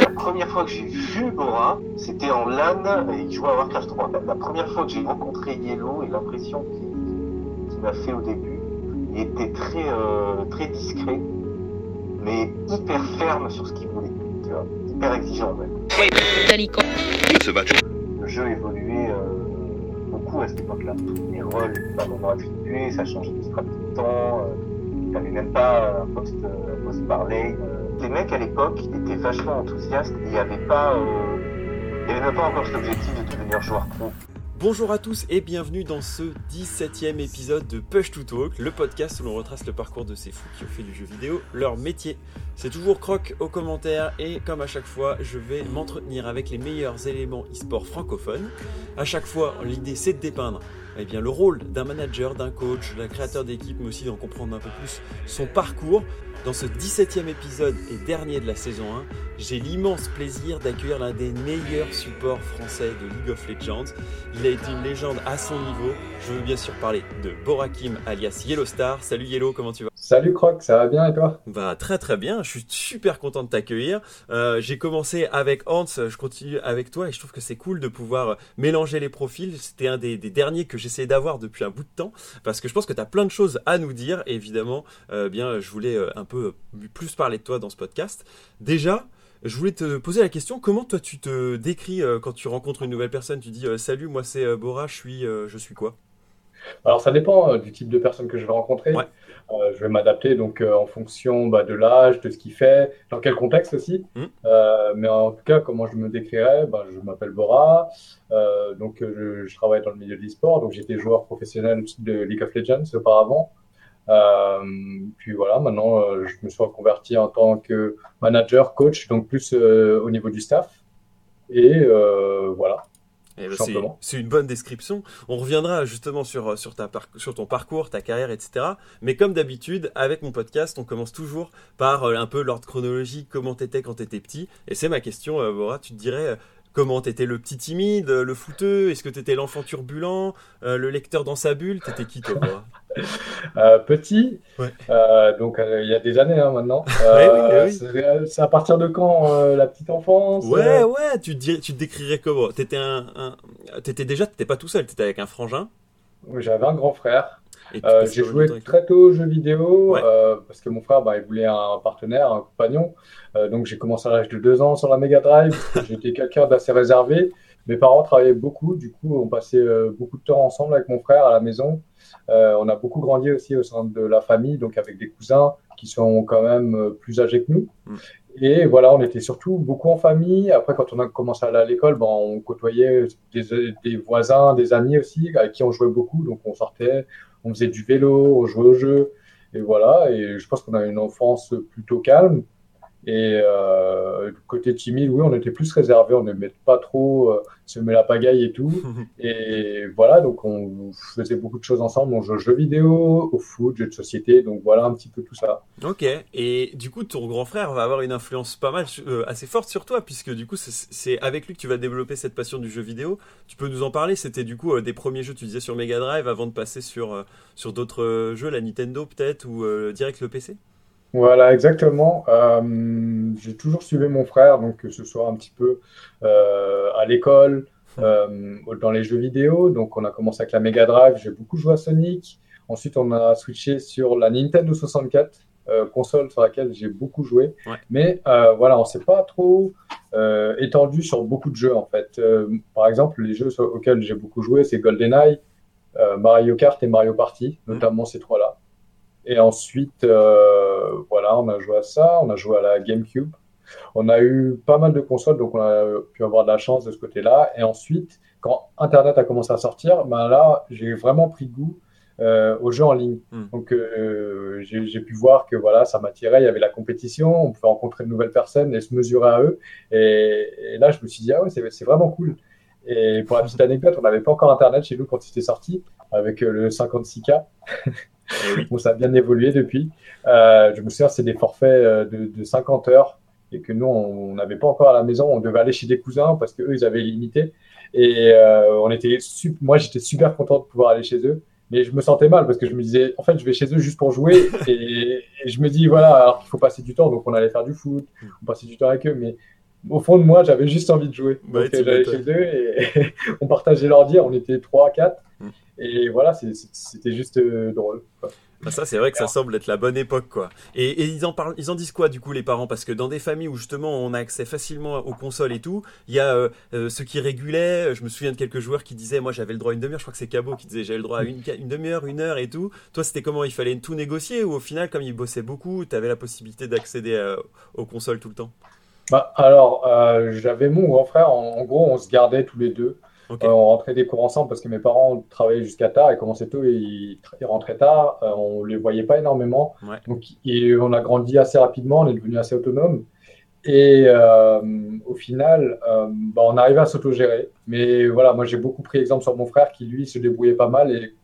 La première fois que j'ai vu Bora, c'était en LAN et il jouait à Warcraft 3. La première fois que j'ai rencontré Yellow et l'impression qu'il m'a fait au début, il était très, euh, très discret, mais hyper ferme sur ce qu'il voulait. Tu vois, hyper exigeant même. Le jeu évoluait euh, beaucoup à cette époque-là. Les rôles n'étaient pas vraiment attribués, ça changeait de strat tout le temps. Euh, il avait même pas un poste, un poste par lane. Les mecs à l'époque étaient vachement enthousiastes et il n'y avait pas, euh, pas encore cet objectif de devenir joueur pro. Bonjour à tous et bienvenue dans ce 17e épisode de Push to Talk, le podcast où l'on retrace le parcours de ces fous qui ont fait du jeu vidéo leur métier. C'est toujours Croc aux commentaires et comme à chaque fois, je vais m'entretenir avec les meilleurs éléments e-sport francophones. À chaque fois, l'idée c'est de dépeindre eh bien, le rôle d'un manager, d'un coach, d'un créateur d'équipe, mais aussi d'en comprendre un peu plus son parcours. Dans ce 17e épisode et dernier de la saison 1, j'ai l'immense plaisir d'accueillir l'un des meilleurs supports français de League of Legends. Il a été une légende à son niveau. Je veux bien sûr parler de Borakim alias Yellowstar. Salut Yellow, comment tu vas? Salut Croc, ça va bien et toi? Bah très très bien, je suis super content de t'accueillir. Euh, j'ai commencé avec Hans, je continue avec toi et je trouve que c'est cool de pouvoir mélanger les profils. C'était un des, des, derniers que j'essayais d'avoir depuis un bout de temps parce que je pense que tu as plein de choses à nous dire et évidemment, euh, bien je voulais euh, un peu plus parler de toi dans ce podcast. Déjà, je voulais te poser la question, comment toi tu te décris euh, quand tu rencontres une nouvelle personne? Tu dis euh, salut, moi c'est euh, Bora, je suis, je suis quoi Alors ça dépend du type de personne que je vais rencontrer. Ouais. Je vais m'adapter donc en fonction bah, de l'âge, de ce qu'il fait, dans quel contexte aussi. Mm. mais en tout cas, comment je me décrirais bah, Je m'appelle Bora, donc je, je, travaille dans le milieu de l'e-sport, donc j'étais joueur professionnel de League of Legends auparavant. Euh, puis voilà, maintenant, euh, je me suis reconverti en tant que manager, coach, donc plus euh, au niveau du staff. Et voilà. Eh ben c'est une bonne description. On reviendra justement sur, sur, ta sur ton parcours, ta carrière, etc. Mais comme d'habitude, avec mon podcast, on commence toujours par un peu l'ordre chronologique, comment t'étais quand t'étais petit. Et c'est ma question, Bora, tu te dirais, Comment t'étais le petit timide, le fouteux Est-ce que t'étais l'enfant turbulent, euh, le lecteur dans sa bulle T'étais qui toi euh, Petit, ouais. euh, donc euh, il y a des années hein, maintenant. ouais, oui, oui. C'est à partir de quand euh, la petite enfance Ouais, ouais. Tu te, tu te décrirais comment? T'étais un, un... T'étais déjà, t'étais pas tout seul. T'étais avec un frangin? J'avais un grand frère. Euh, j'ai joué très tôt aux jeux vidéo ouais. euh, parce que mon frère, bah, il voulait un partenaire, un compagnon. Euh, donc j'ai commencé à l'âge de deux ans sur la Mega Drive. J'étais quelqu'un d'assez réservé. Mes parents travaillaient beaucoup, du coup on passait euh, beaucoup de temps ensemble avec mon frère à la maison. Euh, on a beaucoup grandi aussi au sein de la famille, donc avec des cousins qui sont quand même plus âgés que nous. Mm. Et voilà, on était surtout beaucoup en famille. Après, quand on a commencé à aller à l'école, ben, on côtoyait des, des voisins, des amis aussi, avec qui on jouait beaucoup. Donc on sortait, on faisait du vélo, on jouait au jeu, et voilà. Et je pense qu'on a une enfance plutôt calme. Et euh, côté timide, oui, on était plus réservé, on n'aimait pas trop euh, se mettre la pagaille et tout. et voilà, donc on faisait beaucoup de choses ensemble. On jouait aux jeux vidéo, au foot, jeux de société, donc voilà un petit peu tout ça. Ok, et du coup, ton grand frère va avoir une influence pas mal, euh, assez forte sur toi, puisque du coup, c'est avec lui que tu vas développer cette passion du jeu vidéo. Tu peux nous en parler C'était du coup euh, des premiers jeux, tu disais, sur Mega Drive avant de passer sur, euh, sur d'autres jeux, la Nintendo peut-être, ou direct le PC voilà, exactement. Euh, j'ai toujours suivi mon frère, donc que ce soit un petit peu euh, à l'école, euh, dans les jeux vidéo. Donc, on a commencé avec la Mega Drive. J'ai beaucoup joué à Sonic. Ensuite, on a switché sur la Nintendo 64, euh, console sur laquelle j'ai beaucoup joué. Ouais. Mais voilà, on s'est pas trop étendu sur beaucoup de jeux en fait. par exemple, les jeux auxquels j'ai beaucoup joué, c'est GoldenEye, Mario Kart et Mario Party, notamment ces trois-là. Et ensuite, euh, voilà, on a joué à ça, on a joué à la GameCube. On a eu pas mal de consoles, donc on a pu avoir de la chance de ce côté-là. Et ensuite, quand Internet a commencé à sortir, ben là, j'ai vraiment pris goût euh, aux jeux en ligne. Mm. Donc, euh, j'ai pu voir que voilà, ça m'attirait. Il y avait la compétition, on pouvait rencontrer de nouvelles personnes et se mesurer à eux. Et, et là, je me suis dit, ah ouais, c'est vraiment cool. Et pour la petite anecdote, on n'avait pas encore Internet chez nous quand c'était sorti, avec le 56K. oui. bon, ça a bien évolué depuis. Euh, je me souviens, c'est des forfaits de, de, 50 heures et que nous, on n'avait pas encore à la maison. On devait aller chez des cousins parce qu'eux, ils avaient limité. Et euh, on était, moi, j'étais super content de pouvoir aller chez eux. Mais je me sentais mal parce que je me disais, en fait, je vais chez eux juste pour jouer. et, je me dis, voilà, alors qu'il faut passer du temps. Donc, on allait faire du foot, on passait du temps avec eux. Mais au fond de moi, j'avais juste envie de jouer. donc, j'allais chez eux et on partageait l'ordi. On était 3 4. Et voilà, c'était juste drôle. Bah, ça, c'est vrai que ça semble être la bonne époque, quoi. Et, ils en parlent, ils en disent quoi, du coup, les parents? Parce que dans des familles où justement on a accès facilement aux consoles et tout, il y a euh, euh, ceux qui régulaient. Je me souviens de quelques joueurs qui disaient, moi, j'avais le droit à une demi-heure. Je crois que c'est Cabot qui disait, j'avais le droit à une, une demi-heure, une heure et tout. Toi, c'était comment? Il fallait tout négocier ou au final, comme ils bossaient beaucoup, tu avais la possibilité d'accéder euh, aux consoles tout le temps? Bah, alors, j'avais mon grand frère. en, gros, on se gardait tous les deux. Euh, on rentrait des cours ensemble parce que mes parents travaillaient jusqu'à tard, ils commençaient tôt et ils, rentraient tard. Euh, on les voyait pas énormément. Donc, on a grandi assez rapidement, on est devenu assez autonome. Et euh, au final, bah, on arrivait à s'autogérer. Mais voilà, moi j'ai beaucoup pris exemple sur mon frère qui lui se débrouillait pas mal. Et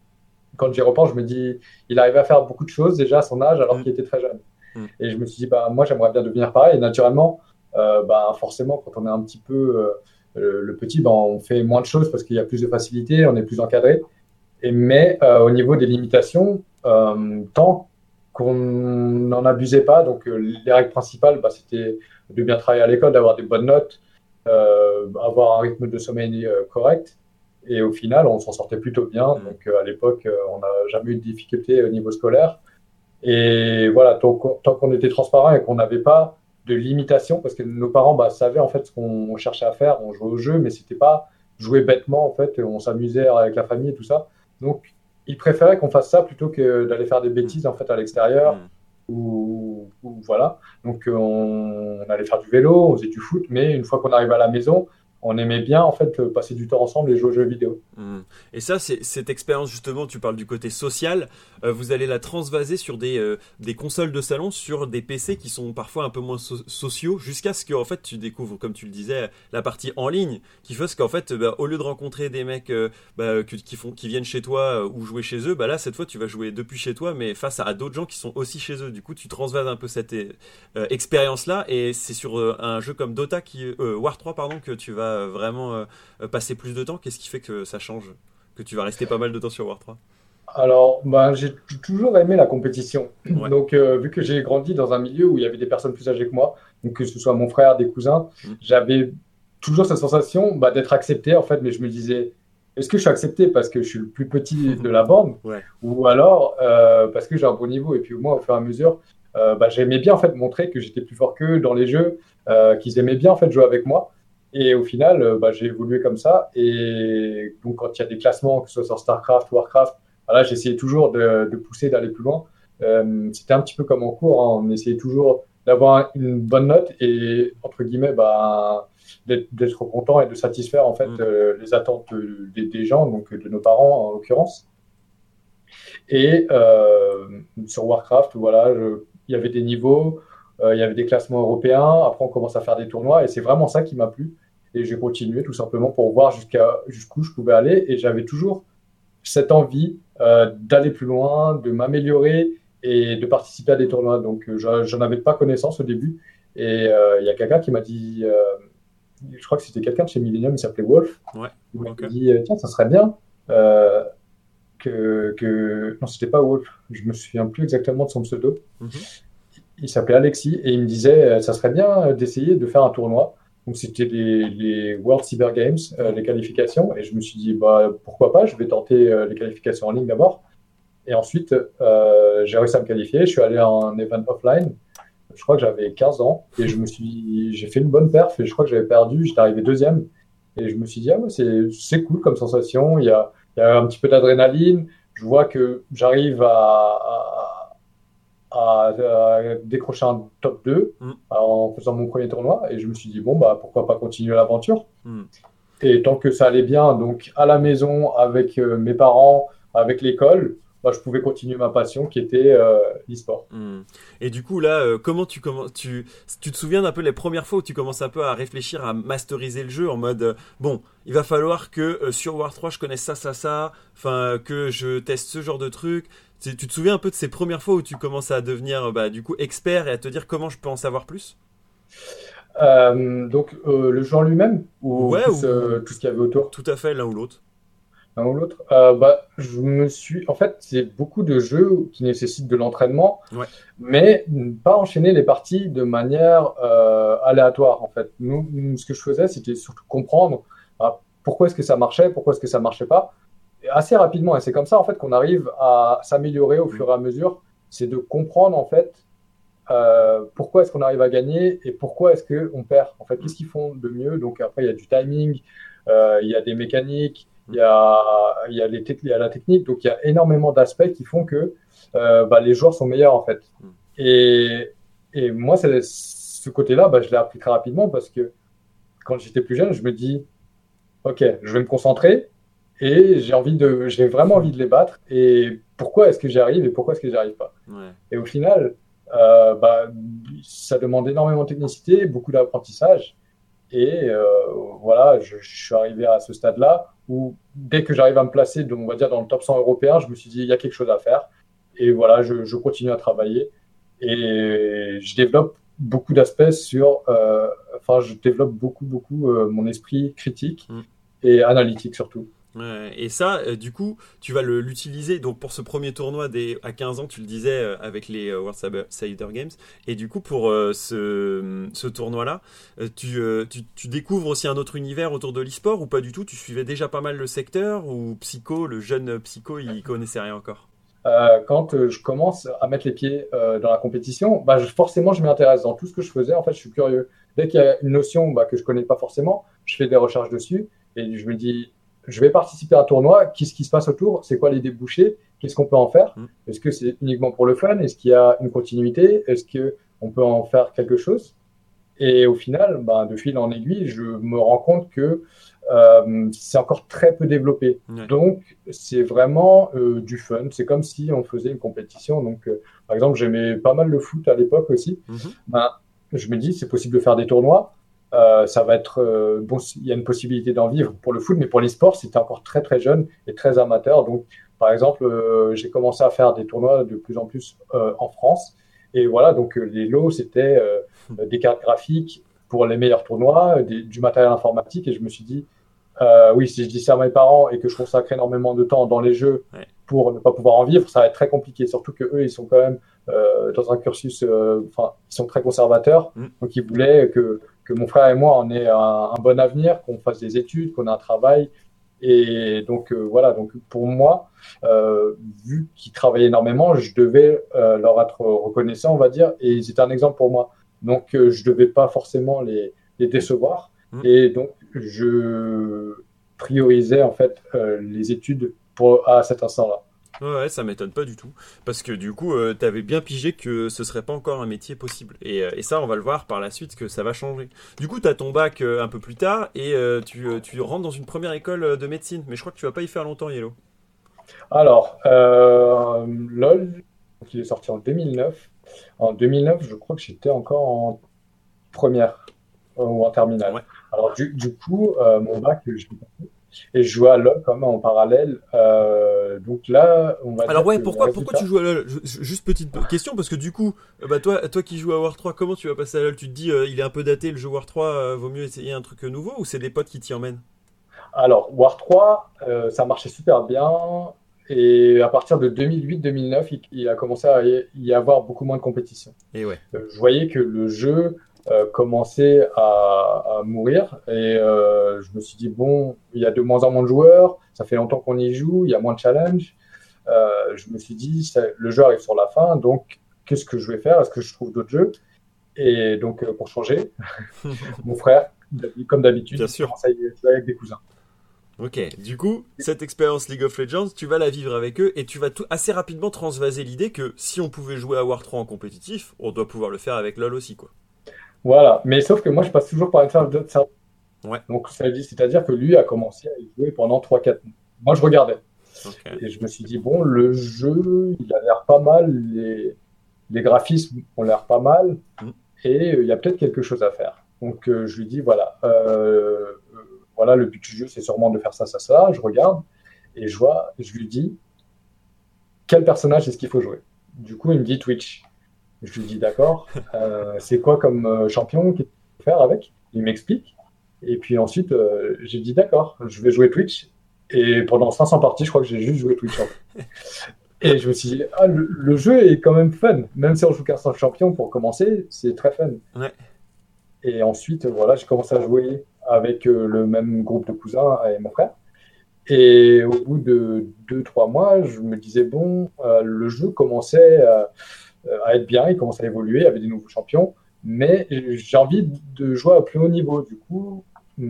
quand j'y repense, je me dis, il arrivait à faire beaucoup de choses déjà à son âge alors mm. qu'il était très jeune. Mm. Et je me suis dit, bah, moi j'aimerais bien devenir pareil. Et naturellement, bah, forcément, quand on est un petit peu euh, le petit, ben, on fait moins de choses parce qu'il y a plus de facilité, on est plus encadré. Et, mais euh, au niveau des limitations, euh, tant qu'on n'en abusait pas, donc les règles principales, bah, c'était de bien travailler à l'école, d'avoir des bonnes notes, avoir un rythme de sommeil correct. Et au final, on s'en sortait plutôt bien. Mmh. Donc à l'époque, on n'a jamais eu de difficultés au niveau scolaire. Et voilà, tant qu'on était transparent et qu'on n'avait pas de limitation parce que nos parents bah, savaient en fait ce qu'on cherchait à faire. On jouait au jeu, mais c'était pas jouer bêtement en fait. On s'amusait avec la famille et tout ça. Donc, ils préféraient qu'on fasse ça plutôt que d'aller faire des bêtises en fait à l'extérieur. Mm. Ou, voilà. Donc, on, on, allait faire du vélo, on faisait du foot, mais une fois qu'on arrivait à la maison, on aimait bien en fait passer du temps ensemble et jouer aux jeux vidéo. Hmm. Et ça, c'est cette expérience justement, tu parles du côté social, euh, vous allez la transvaser sur des, euh, consoles de salon, sur des PC qui sont parfois un peu moins sociaux, jusqu'à ce que en fait tu découvres, comme tu le disais, la partie en ligne, qui fait qu'en fait, bah, au lieu de rencontrer des mecs euh, bah, qui, viennent chez toi ou jouer chez eux, bah là cette fois tu vas jouer depuis chez toi, mais face à, d'autres gens qui sont aussi chez eux. Du coup, tu transvases un peu cette expérience là, et c'est sur un jeu comme Dota qui War 3 pardon que tu vas vraiment euh, passer plus de temps. Qu'est-ce qui fait que ça change? Que tu vas rester pas mal de temps sur War 3 alors, ben, j'ai toujours aimé la compétition. Donc, euh, vu que j'ai grandi dans un milieu où il y avait des personnes plus âgées que moi, donc que ce soit mon frère, des cousins, mm. j'avais toujours cette sensation bah, d'être accepté, en fait. Mais je me disais, est-ce que je suis accepté parce que je suis le plus petit de la bande? Ou alors euh, parce que j'ai un bon niveau Et puis, moi, au fur et à mesure, bah, j'aimais bien, en fait, montrer que j'étais plus fort qu'eux dans les jeux, qu'ils aimaient bien, en fait, jouer avec moi. Et au final, euh, bah, j'ai évolué comme ça. Et donc, quand il y a des classements, que ce soit sur StarCraft, Warcraft, voilà, j'essayais toujours de, de pousser, d'aller plus loin. Euh, C'était un petit peu comme en cours. Hein. On essayait toujours d'avoir une bonne note et, entre guillemets, bah, d'être content et de satisfaire en fait mm. euh, les attentes des, des, gens, donc de nos parents en l'occurrence. Et euh, sur Warcraft, voilà, il y avait des niveaux. Euh, il y avait des classements européens. Après, on commence à faire des tournois et c'est vraiment ça qui m'a plu. Et j'ai continué tout simplement pour voir jusqu'à jusqu'où je pouvais aller. Et j'avais toujours cette envie euh, d'aller plus loin, de m'améliorer et de participer à des tournois. Donc, euh, j'en avais pas connaissance au début. Et il y a quelqu'un qui m'a dit, je crois que c'était quelqu'un de chez Millennium, il s'appelait Wolf. Ouais, il m'a dit, tiens, ça serait bien que, que... Non, c'était pas Wolf. Je me souviens plus exactement de son pseudo. Mhm il s'appelait Alexis et il me disait euh, ça serait bien d'essayer de faire un tournoi. Donc c'était les, World Cyber Games, euh, les qualifications. Et je me suis dit bah pourquoi pas, je vais tenter euh, les qualifications en ligne d'abord. Et ensuite j'ai réussi à me qualifier. Je suis allé en event offline. Je crois que j'avais 15 ans et je me suis j'ai fait une bonne perf et je crois que j'avais perdu. J'étais arrivé deuxième et je me suis dit ah c'est cool comme sensation. Il y a, il y a un petit peu d'adrénaline. Je vois que j'arrive à à, décrocher un top 2 mm. en faisant mon premier tournoi et je me suis dit bon bah pourquoi pas continuer l'aventure mm. et tant que ça allait bien donc à la maison avec euh, mes parents avec l'école bah, je pouvais continuer ma passion qui était euh, l'e-sport. Mm. Et du coup, là, euh, comment tu, comment, tu, tu te souviens d'un peu les premières fois où tu commences un peu à réfléchir à masteriser le jeu en mode bon, il va falloir que sur War 3 je connaisse ça, ça, ça, enfin que je teste ce genre de truc. Tu te souviens un peu de ces premières fois où tu commences à devenir bah, du coup expert et à te dire comment je peux en savoir plus? Euh, Donc euh, le jeu en lui-même ou, tout, ce qu'il y avait autour? Tout à fait, l'un ou l'autre. l'un ou l'autre? Euh, bah, je me suis. En fait, c'est beaucoup de jeux qui nécessitent de l'entraînement, Ouais. mais pas enchaîner les parties de manière euh, aléatoire. En fait, nous, nous, ce que je faisais, c'était surtout comprendre bah, pourquoi est-ce que ça marchait, pourquoi est-ce que ça marchait pas, assez rapidement. Et c'est comme ça en fait qu'on arrive à s'améliorer au fur et à mesure. C'est de comprendre en fait euh, pourquoi est-ce qu'on arrive à gagner et pourquoi est-ce qu'on perd. En fait, qu'est-ce qu'ils font de mieux? Donc après, il y a du timing, euh, il y a des mécaniques, il y a, il y a, les tec- il y a la technique. Donc il y a énormément d'aspects qui font que euh, bah, les joueurs sont meilleurs en fait. Mm. Et, et moi, ce côté-là, bah, je l'ai appris très rapidement parce que quand j'étais plus jeune, je me dis, ok, je vais me concentrer et j'ai envie de, j'ai vraiment envie de les battre. Et pourquoi est-ce que j'y arrive et pourquoi est-ce que j'y arrive pas? Ouais. Et au final, euh, bah, ça demande énormément de technicité, beaucoup d'apprentissage. Et euh, voilà, je, je suis arrivé à ce stade-là où dès que j'arrive à me placer, on va dire dans le top 100 européen, je me suis dit, il y a quelque chose à faire. Et voilà, je, je continue à travailler. Et je développe beaucoup d'aspects sur, euh, enfin, je développe beaucoup, beaucoup mon esprit critique Mm. et analytique surtout. Et ça, euh, du coup, tu vas l'utiliser donc pour ce premier tournoi des, à 15 ans, tu le disais, euh, avec les euh, World Cyber- Cider Games. Et du coup, pour ce, ce tournoi-là, tu, tu, tu découvres aussi un autre univers autour de l'e-sport ou pas du tout? Tu suivais déjà pas mal le secteur ou Psycho, le jeune Psycho, il connaissait rien encore? Quand je commence à mettre les pieds dans la compétition, bah, je- forcément, je m'intéresse dans tout ce que je faisais. En fait, je suis curieux. Dès qu'il y a une notion bah, que je connais pas forcément, je fais des recherches dessus et je me dis, je vais participer à un tournoi. Qu'est-ce qui se passe autour? C'est quoi les débouchés? Qu'est-ce qu'on peut en faire? Mm. Est-ce que c'est uniquement pour le fun? Est-ce qu'il y a une continuité? Est-ce que on peut en faire quelque chose? Et au final, bah, de fil en aiguille, je me rends compte que euh, c'est encore très peu développé. Ouais. Donc, c'est vraiment euh, du fun. C'est comme si on faisait une compétition. Donc, euh, par exemple, j'aimais pas mal le foot à l'époque aussi. Mhm. Ben, je me dis, c'est possible de faire des tournois. Euh, ça va être euh, bon. Il y a une possibilité d'en vivre pour le foot, mais pour l'e-sport, c'était encore très très jeune et très amateur. Donc, par exemple, euh, j'ai commencé à faire des tournois de plus en plus en France. Et voilà, donc les lots, c'était des cartes graphiques pour les meilleurs tournois, des- du matériel informatique. Et je me suis dit, oui, si je dis ça à mes parents et que je consacre énormément de temps dans les jeux Ouais. pour ne pas pouvoir en vivre, ça va être très compliqué. Surtout que eux, ils sont quand même dans un cursus, enfin, ils sont très conservateurs. Mm. Donc, ils voulaient que, que mon frère et moi on ait un, un bon avenir, qu'on fasse des études, qu'on ait un travail. Et donc, euh, voilà. Donc, pour moi, euh, vu qu'ils travaillaient énormément, je devais euh, leur être reconnaissant, on va dire. Et ils étaient un exemple pour moi. Donc, je devais pas forcément les, les décevoir. Mm. Et donc, je priorisais en fait les études pour, à cet instant-là. Ouais, ça m'étonne pas du tout. Parce que du coup, euh, t'avais bien pigé que ce serait pas encore un métier possible. Et, euh, et ça, on va le voir par la suite que ça va changer. Du coup, t'as ton bac euh, un peu plus tard et tu, tu rentres dans une première école de médecine. Mais je crois que tu vas pas y faire longtemps, Yellow. Alors, LOL, il est sorti en 2009. En 2009, je crois que j'étais encore en première ou en terminale. Ouais. Alors, du, du coup, mon bac, je l'ai passé. Et je jouais à LOL quand même en parallèle. Euh, donc là, on va Alors ouais, pourquoi, pourquoi tu joues à LoL? Juste petite question, parce que du coup, euh, bah toi, toi qui joues à War 3, comment tu vas passer à LoL? Tu te dis, euh, il est un peu daté le jeu War 3, euh, vaut mieux essayer un truc nouveau ou c'est des potes qui t'y emmènent? Alors, War 3, euh, ça marchait super bien. Et à partir de 2008-2009, il, il a commencé à y avoir beaucoup moins de compétition. Et ouais. Je voyais que le jeu euh, commençait à, à mourir. Et euh, je me suis dit bon, il y a de moins en moins de joueurs, ça fait longtemps qu'on y joue, il y a moins de challenge. Euh, je me suis dit ça- le jeu arrive sur la fin, donc qu'est-ce que je vais faire? Est-ce que je trouve d'autres jeux? Et donc euh, pour changer, mon frère, comme d'habitude, jouer avec des cousins. Ok, du coup, cette expérience League of Legends, tu vas la vivre avec eux et tu vas tout, assez rapidement transvaser l'idée que si on pouvait jouer à War 3 en compétitif, on doit pouvoir le faire avec LoL aussi, quoi. Voilà, mais sauf que moi je passe toujours par une phase d'autres serveurs. Ouais. Donc ça dire- c'est-à-dire que lui a commencé à y jouer pendant 3-4 mois. Moi je regardais. Et je me suis dit, bon, le jeu, il a l'air pas mal, les, les graphismes ont l'air pas mal, Mm. et euh, il y a peut-être quelque chose à faire. Donc euh, je lui dis, voilà, euh, voilà, le but du jeu, c'est sûrement de faire ça, ça, ça. Je regarde, et je vois, je lui dis, quel personnage est-ce qu'il faut jouer? Du coup, il me dit Twitch. Je lui dis, d'accord, euh, c'est quoi comme euh, champion qu'il faut faire avec? Il m'explique. Et puis ensuite, euh, j'ai dit, d'accord, je vais jouer Twitch. Et pendant 500 parties, je crois que j'ai juste joué Twitch. Et je me suis dit, ah, le, jeu est quand même fun. Même si on joue qu'un champion pour commencer, c'est très fun. Ouais. Et ensuite, voilà, j'ai commencé à jouer avec euh, le même groupe de cousins et mon frère. Et au bout de 2-3 mois, je me disais, bon, euh, le jeu commençait à, être bien, il commençait à évoluer, avait des nouveaux champions, mais j'ai envie de jouer à plus haut niveau. Du coup,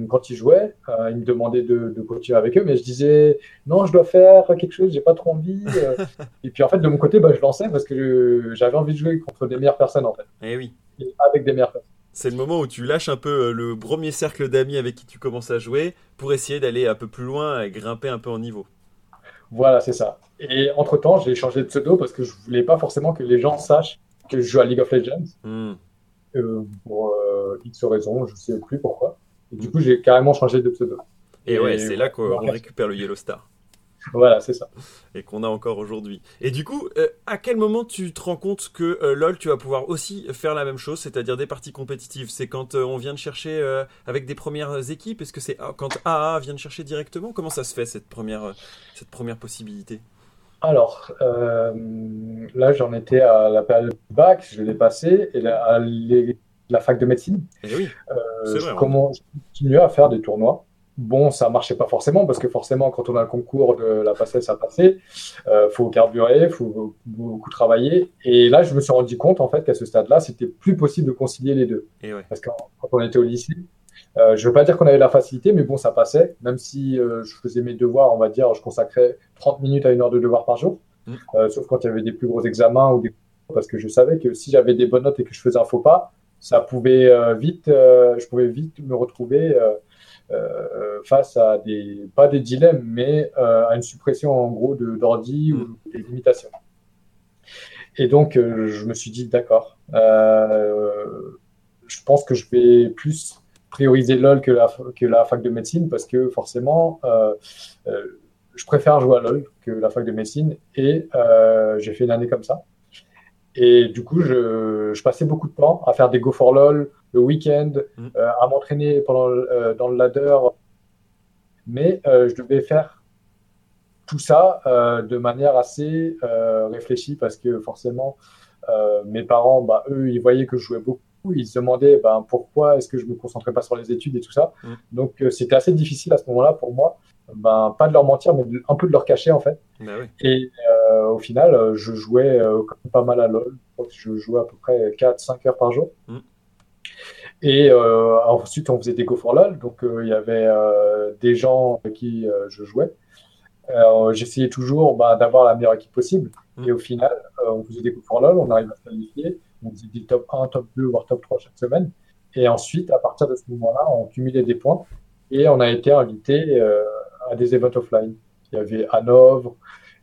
quand ils jouaient, euh, ils me demandaient de, continuer avec eux, mais je disais non, je dois faire quelque chose, j'ai pas trop envie. Euh. et puis en fait, de mon côté, bah, je lançais parce que j'avais envie de jouer contre des meilleures personnes en fait. Et eh oui. avec des meilleures personnes. C'est le moment où tu lâches un peu euh, le premier cercle d'amis avec qui tu commences à jouer pour essayer d'aller un peu plus loin et grimper un peu en niveau. Voilà, c'est ça. Et entre temps, j'ai changé de pseudo parce que je voulais pas forcément que les gens sachent que je joue à League of Legends. Hmm. pour X raisons, je sais plus pourquoi. Et du coup, j'ai carrément changé de pseudo. Et, ouais, c'est là qu'on récupère le Yellow Star. Voilà, c'est ça. Et qu'on a encore aujourd'hui. Et du coup, euh, à quel moment tu te rends compte que euh, LoL, tu vas pouvoir aussi faire la même chose, c'est-à-dire des parties compétitives? C'est quand euh, on vient de chercher avec des premières équipes? Est-ce que c'est quand AA vient de chercher directement? Comment ça se fait, cette première, cette première possibilité? Alors, là, j'en étais à la période bac, je l'ai passé, et à la fac de médecine. Et eh oui. Euh, je, commence, continuais à faire des tournois. Bon, ça marchait pas forcément parce que forcément, quand on a le concours de la passée, ça passait. Euh, faut carburer, faut beaucoup travailler. Et là, je me suis rendu compte en fait qu'à ce stade-là, c'était plus possible de concilier les deux. Parce que quand on était au lycée, euh, je veux pas dire qu'on avait la facilité, mais bon, ça passait. Même si euh, je faisais mes devoirs, on va dire, je consacrais 30 minutes à une heure de devoir par jour. Mm. Euh, sauf quand il y avait des plus gros examens ou des parce que je savais que si j'avais des bonnes notes et que je faisais un faux pas, ça pouvait euh, vite, je pouvais vite me retrouver face à des, pas des dilemmes, mais à une suppression en gros d'ordi ou mm. des limitations. Et donc, je me suis dit, d'accord, je pense que je vais plus prioriser LOL que la, que la fac de médecine parce que forcément, je préfère jouer à LOL que la fac de médecine et j'ai fait une année comme ça. Et du coup, je, passais beaucoup de temps à faire des go for lol le week-end, mm. euh, à m'entraîner pendant euh, dans le ladder. Mais euh, je devais faire tout ça de manière assez réfléchie parce que forcément, mes parents, bah, eux, ils voyaient que je jouais beaucoup. Ils se demandaient bah, pourquoi est-ce que je me concentrais pas sur les études et tout ça. Mm. Donc, c'était assez difficile à ce moment-là pour moi ben, pas de leur mentir, mais un peu de leur cacher en fait. Bah et euh, au final, je jouais euh, pas mal à LoL. Je jouais à peu près 4-5 heures par jour. Mm. Et ensuite, on faisait des Go for LoL. Donc, il y avait des gens avec qui je jouais. J'essayais toujours ben, d'avoir la meilleure équipe possible. Mm. Et au final, on faisait des Go for LoL, on arrive à se qualifier. On faisait des top 1, top 2, voire top 3 chaque semaine. Et ensuite, à partir de ce moment-là, on cumulait des points. Et on a été invité à des events offline. Il y avait Hanovre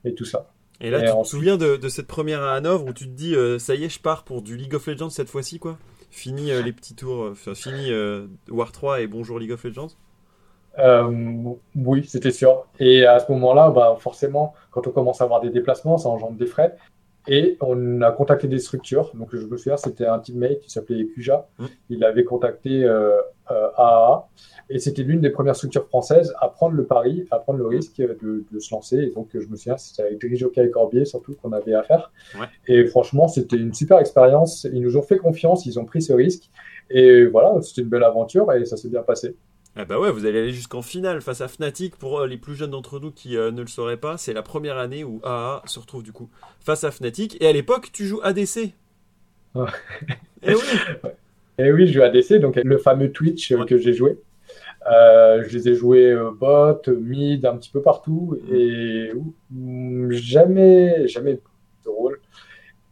et tout ça. Et là, tu te souviens de, cette première à Hanovre où tu te dis, euh, ça y est, je pars pour du League of Legends cette fois-ci, quoi? Fini euh, les petits tours, euh, enfin, fini War 3 et bonjour League of Legends Oui, c'était sûr. Et à ce moment-là, bah, forcément, quand on commence à avoir des déplacements, ça engendre des frais. Et on a contacté des structures. Donc, je me souviens, c'était un teammate qui s'appelait Kuja. Mmh. Il avait contacté euh, AAA. Et c'était l'une des premières structures françaises à prendre le pari, à prendre le risque de, de se lancer. Et donc, je me souviens, c'était avec Drijoka et Corbier surtout qu'on avait à faire. Et franchement, c'était une super expérience. Ils nous ont fait confiance, ils ont pris ce risque. Et voilà, c'était une belle aventure et ça s'est bien passé. Ah bah ouais, vous allez aller jusqu'en finale face à Fnatic. Pour euh, les plus jeunes d'entre nous qui euh, ne le sauraient pas, c'est la première année où AA se retrouve du coup face à Fnatic. Et à l'époque, tu joues ADC. Et eh oui. Et eh oui, je joue ADC, donc le fameux Twitch euh, que j'ai joué. je les ai joués bot, mid, un petit peu partout. Mm. Et jamais, jamais de rôle.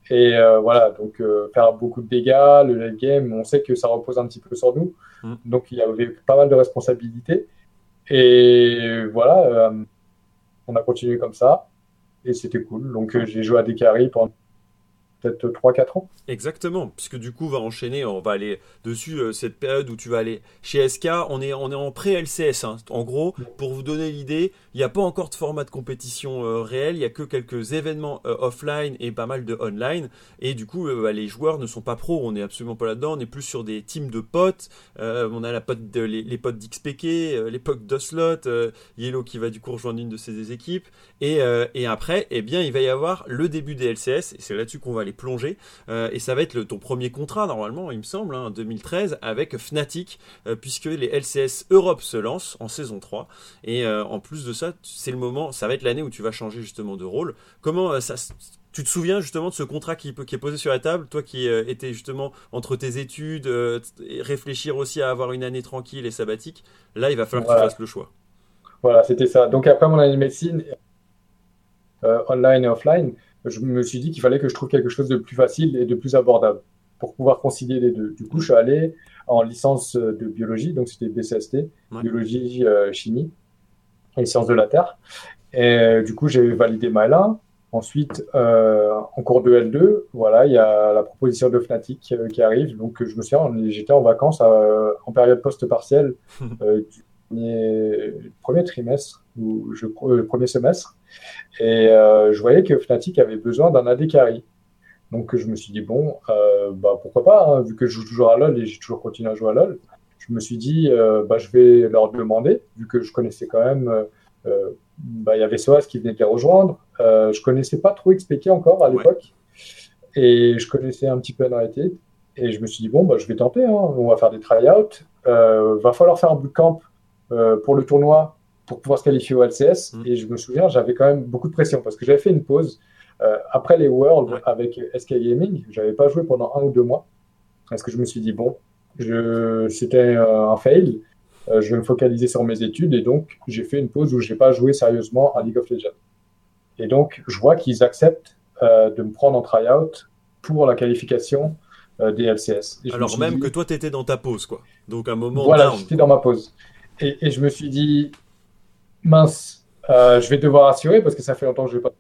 Et voilà, donc faire beaucoup de dégâts, le late game, on sait que ça repose un petit peu sur nous. Mm. Donc il y avait pas mal de responsabilités. Et voilà, euh, on a continué comme ça. Et c'était cool. Donc j'ai joué à des carries pendant peut-être 3-4 ans. Exactement, puisque du coup, on va enchaîner, on va aller dessus, euh, cette période où tu vas aller chez SK, on est, on est en pré-LCS. Hein. En gros, pour vous donner l'idée, il n'y a pas encore de format de compétition euh, réel, il n'y a que quelques événements euh, offline et pas mal de online. Et du coup, bah, les joueurs ne sont pas pros, on n'est absolument pas là-dedans, on est plus sur des teams de potes. on a la pote de, les, potes d'XPK, les potes d'Oslot, Yellow qui va du coup rejoindre une de ses équipes. Et, et après, eh bien, il va y avoir le début des LCS, et c'est là-dessus qu'on va aller plonger et ça va être le, ton premier contrat normalement, il me semble, en hein, 2013 avec Fnatic, euh, puisque les LCS Europe se lancent en saison 3. Et euh, en plus de ça, c'est le moment, ça va être l'année où tu vas changer justement de rôle. Comment euh, ça tu te souviens justement de ce contrat qui, qui, est posé sur la table, toi qui étais justement entre tes études, réfléchir aussi à avoir une année tranquille et sabbatique. Là, il va falloir que tu fasses le choix. Voilà, c'était ça. Donc après mon année de médecine, online et offline, je me suis dit qu'il fallait que je trouve quelque chose de plus facile et de plus abordable pour pouvoir concilier les deux. Du coup, je suis allé en licence de biologie, donc c'était BCST, biologie, euh, chimie et sciences de la Terre. Et euh, du coup, j'ai validé ma L1. Ensuite, euh, en cours de L2, voilà, il y a la proposition de Fnatic qui arrive. Donc, je me souviens, j'étais en vacances en période post-partielle du premier, trimestre, ou je, premier semestre. Et je voyais que Fnatic avait besoin d'un AD carry. Donc je me suis dit, bon, euh, bah, pourquoi pas, hein, vu que je joue toujours à LoL et j'ai toujours continué à jouer à LoL, je me suis dit, euh, bah, je vais leur demander, vu que je connaissais quand même, euh, bah, il y avait Soas qui venait de les rejoindre, je connaissais pas trop expliquer encore à l'époque, et je connaissais un petit peu NRT, et je me suis dit, bon, bah, je vais tenter, hein, on va faire des try-outs, va falloir faire un bootcamp pour le tournoi pour pouvoir se qualifier au LCS, mm. et je me souviens, j'avais quand même beaucoup de pression, parce que j'avais fait une pause, euh, après les Worlds avec SK Gaming, j'avais pas joué pendant un ou deux mois. Parce que je me suis dit, bon, c'était un fail. Euh, je vais me focaliser sur mes études et donc j'ai fait une pause où je n'ai pas joué sérieusement à League of Legends. Et donc, je vois qu'ils acceptent euh, de me prendre en tryout pour la qualification des LCS. Alors même que toi, tu étais dans ta pause, quoi. Donc, un moment. Voilà, j'étais dans ma pause. Et, et, je me suis dit, mince, je vais devoir assurer parce que ça fait longtemps que je vais pas